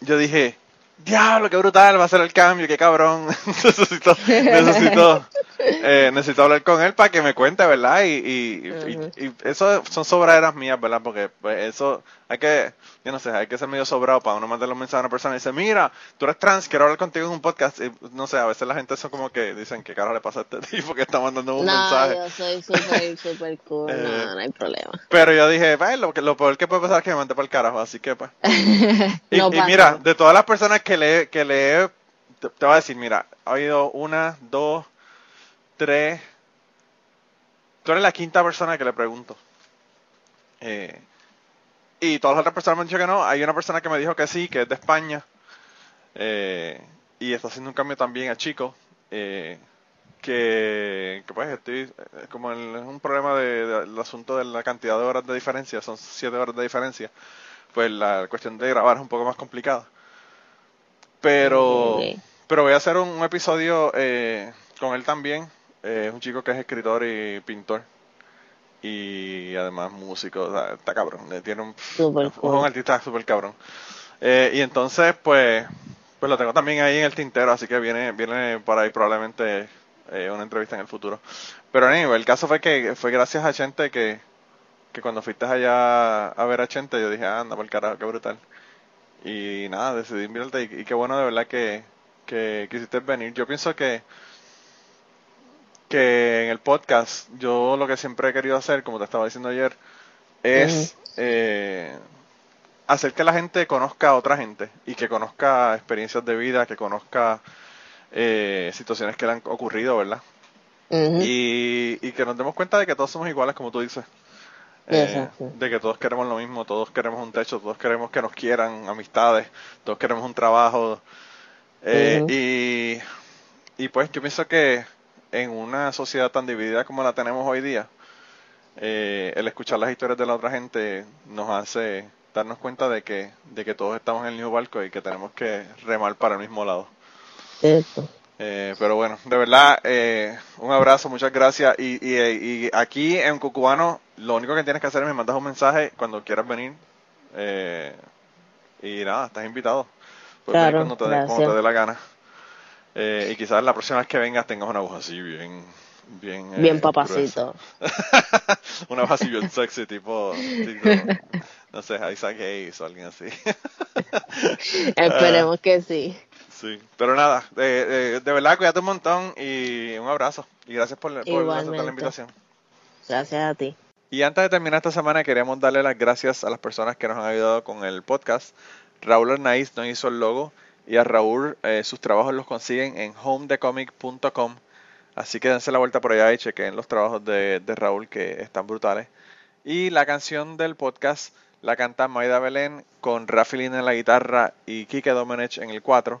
yo dije, diablo, qué brutal va a ser el cambio, qué cabrón. necesito, necesito, eh, necesito hablar con él para que me cuente, ¿verdad? Y, y, y, eso son sobraderas mías, ¿verdad? Porque pues, eso hay que, yo no sé, hay que ser medio sobrado para uno mandarle un mensaje a una persona y dice, mira, tú eres trans, quiero hablar contigo en un podcast. Y no sé, a veces la gente son como que dicen, ¿qué carajo le pasa a este tipo que está mandando un mensaje? No, yo soy súper, súper cool, no, eh, no hay problema. Pero yo dije, lo, lo peor que puede pasar es que me mande para el carajo, así que pues. y, y mira, de todas las personas que le, que le te, te voy a decir, mira, ha habido una, dos, tres. Tú eres la quinta persona que le pregunto. Eh, y todas las otras personas me han dicho que no. Hay una persona que me dijo que sí, que es de España. Eh, y está haciendo un cambio también a chico. Eh, que, pues estoy eh, como es un problema del de, asunto de la cantidad de horas de diferencia, son siete horas de diferencia. Pues la cuestión de grabar es un poco más complicada. Pero, pero voy a hacer un, episodio eh, con él también. Eh, es un chico que es escritor y pintor. Y además músico, está cabrón. Eh, tiene un, un artista súper cabrón. y entonces, pues, pues lo tengo también ahí en el tintero, así que viene, viene por ahí probablemente una entrevista en el futuro. Pero anyway, el caso fue que fue gracias a Chente que, que cuando fuiste allá a ver a Chente, yo dije, anda, por el carajo, qué brutal. Y nada, decidí invitarte y, qué bueno de verdad que, que quisiste venir. Yo pienso que que en el podcast yo lo que siempre he querido hacer, como te estaba diciendo ayer, es eh, hacer que la gente conozca a otra gente y que conozca experiencias de vida, que conozca eh, situaciones que le han ocurrido, ¿verdad? y, y que nos demos cuenta de que todos somos iguales, como tú dices. Eh, de que todos queremos lo mismo, todos queremos un techo, todos queremos que nos quieran, amistades, todos queremos un trabajo. Eh, y, y pues yo pienso que en una sociedad tan dividida como la tenemos hoy día, eh, el escuchar las historias de la otra gente nos hace darnos cuenta de que, de que todos estamos en el mismo barco y que tenemos que remar para el mismo lado. Eso. Eh, pero bueno, de verdad, eh, un abrazo, muchas gracias. Y, y, aquí en Cucubano, lo único que tienes que hacer es me mandas un mensaje cuando quieras venir. Eh, y nada, estás invitado. claro, cuando, te dé, cuando te dé la gana. Y quizás la próxima vez que vengas tengas una voz así bien. Bien, bien papacito. una voz así bien sexy, tipo, no sé, Isaac Hayes o alguien así. Esperemos que sí. Sí, pero nada, de, de, verdad, cuídate un montón y un abrazo. Y gracias por, por aceptar la invitación. Gracias a ti. Y antes de terminar esta semana, queríamos darle las gracias a las personas que nos han ayudado con el podcast. Raúl Arnaiz nos hizo el logo y a Raúl eh, sus trabajos los consiguen en homedecomic.com. Así que dense la vuelta por allá y chequen los trabajos de, de Raúl que están brutales. Y la canción del podcast la canta Maida Belén con Rafilín en la guitarra y Kike Domenech en el 4.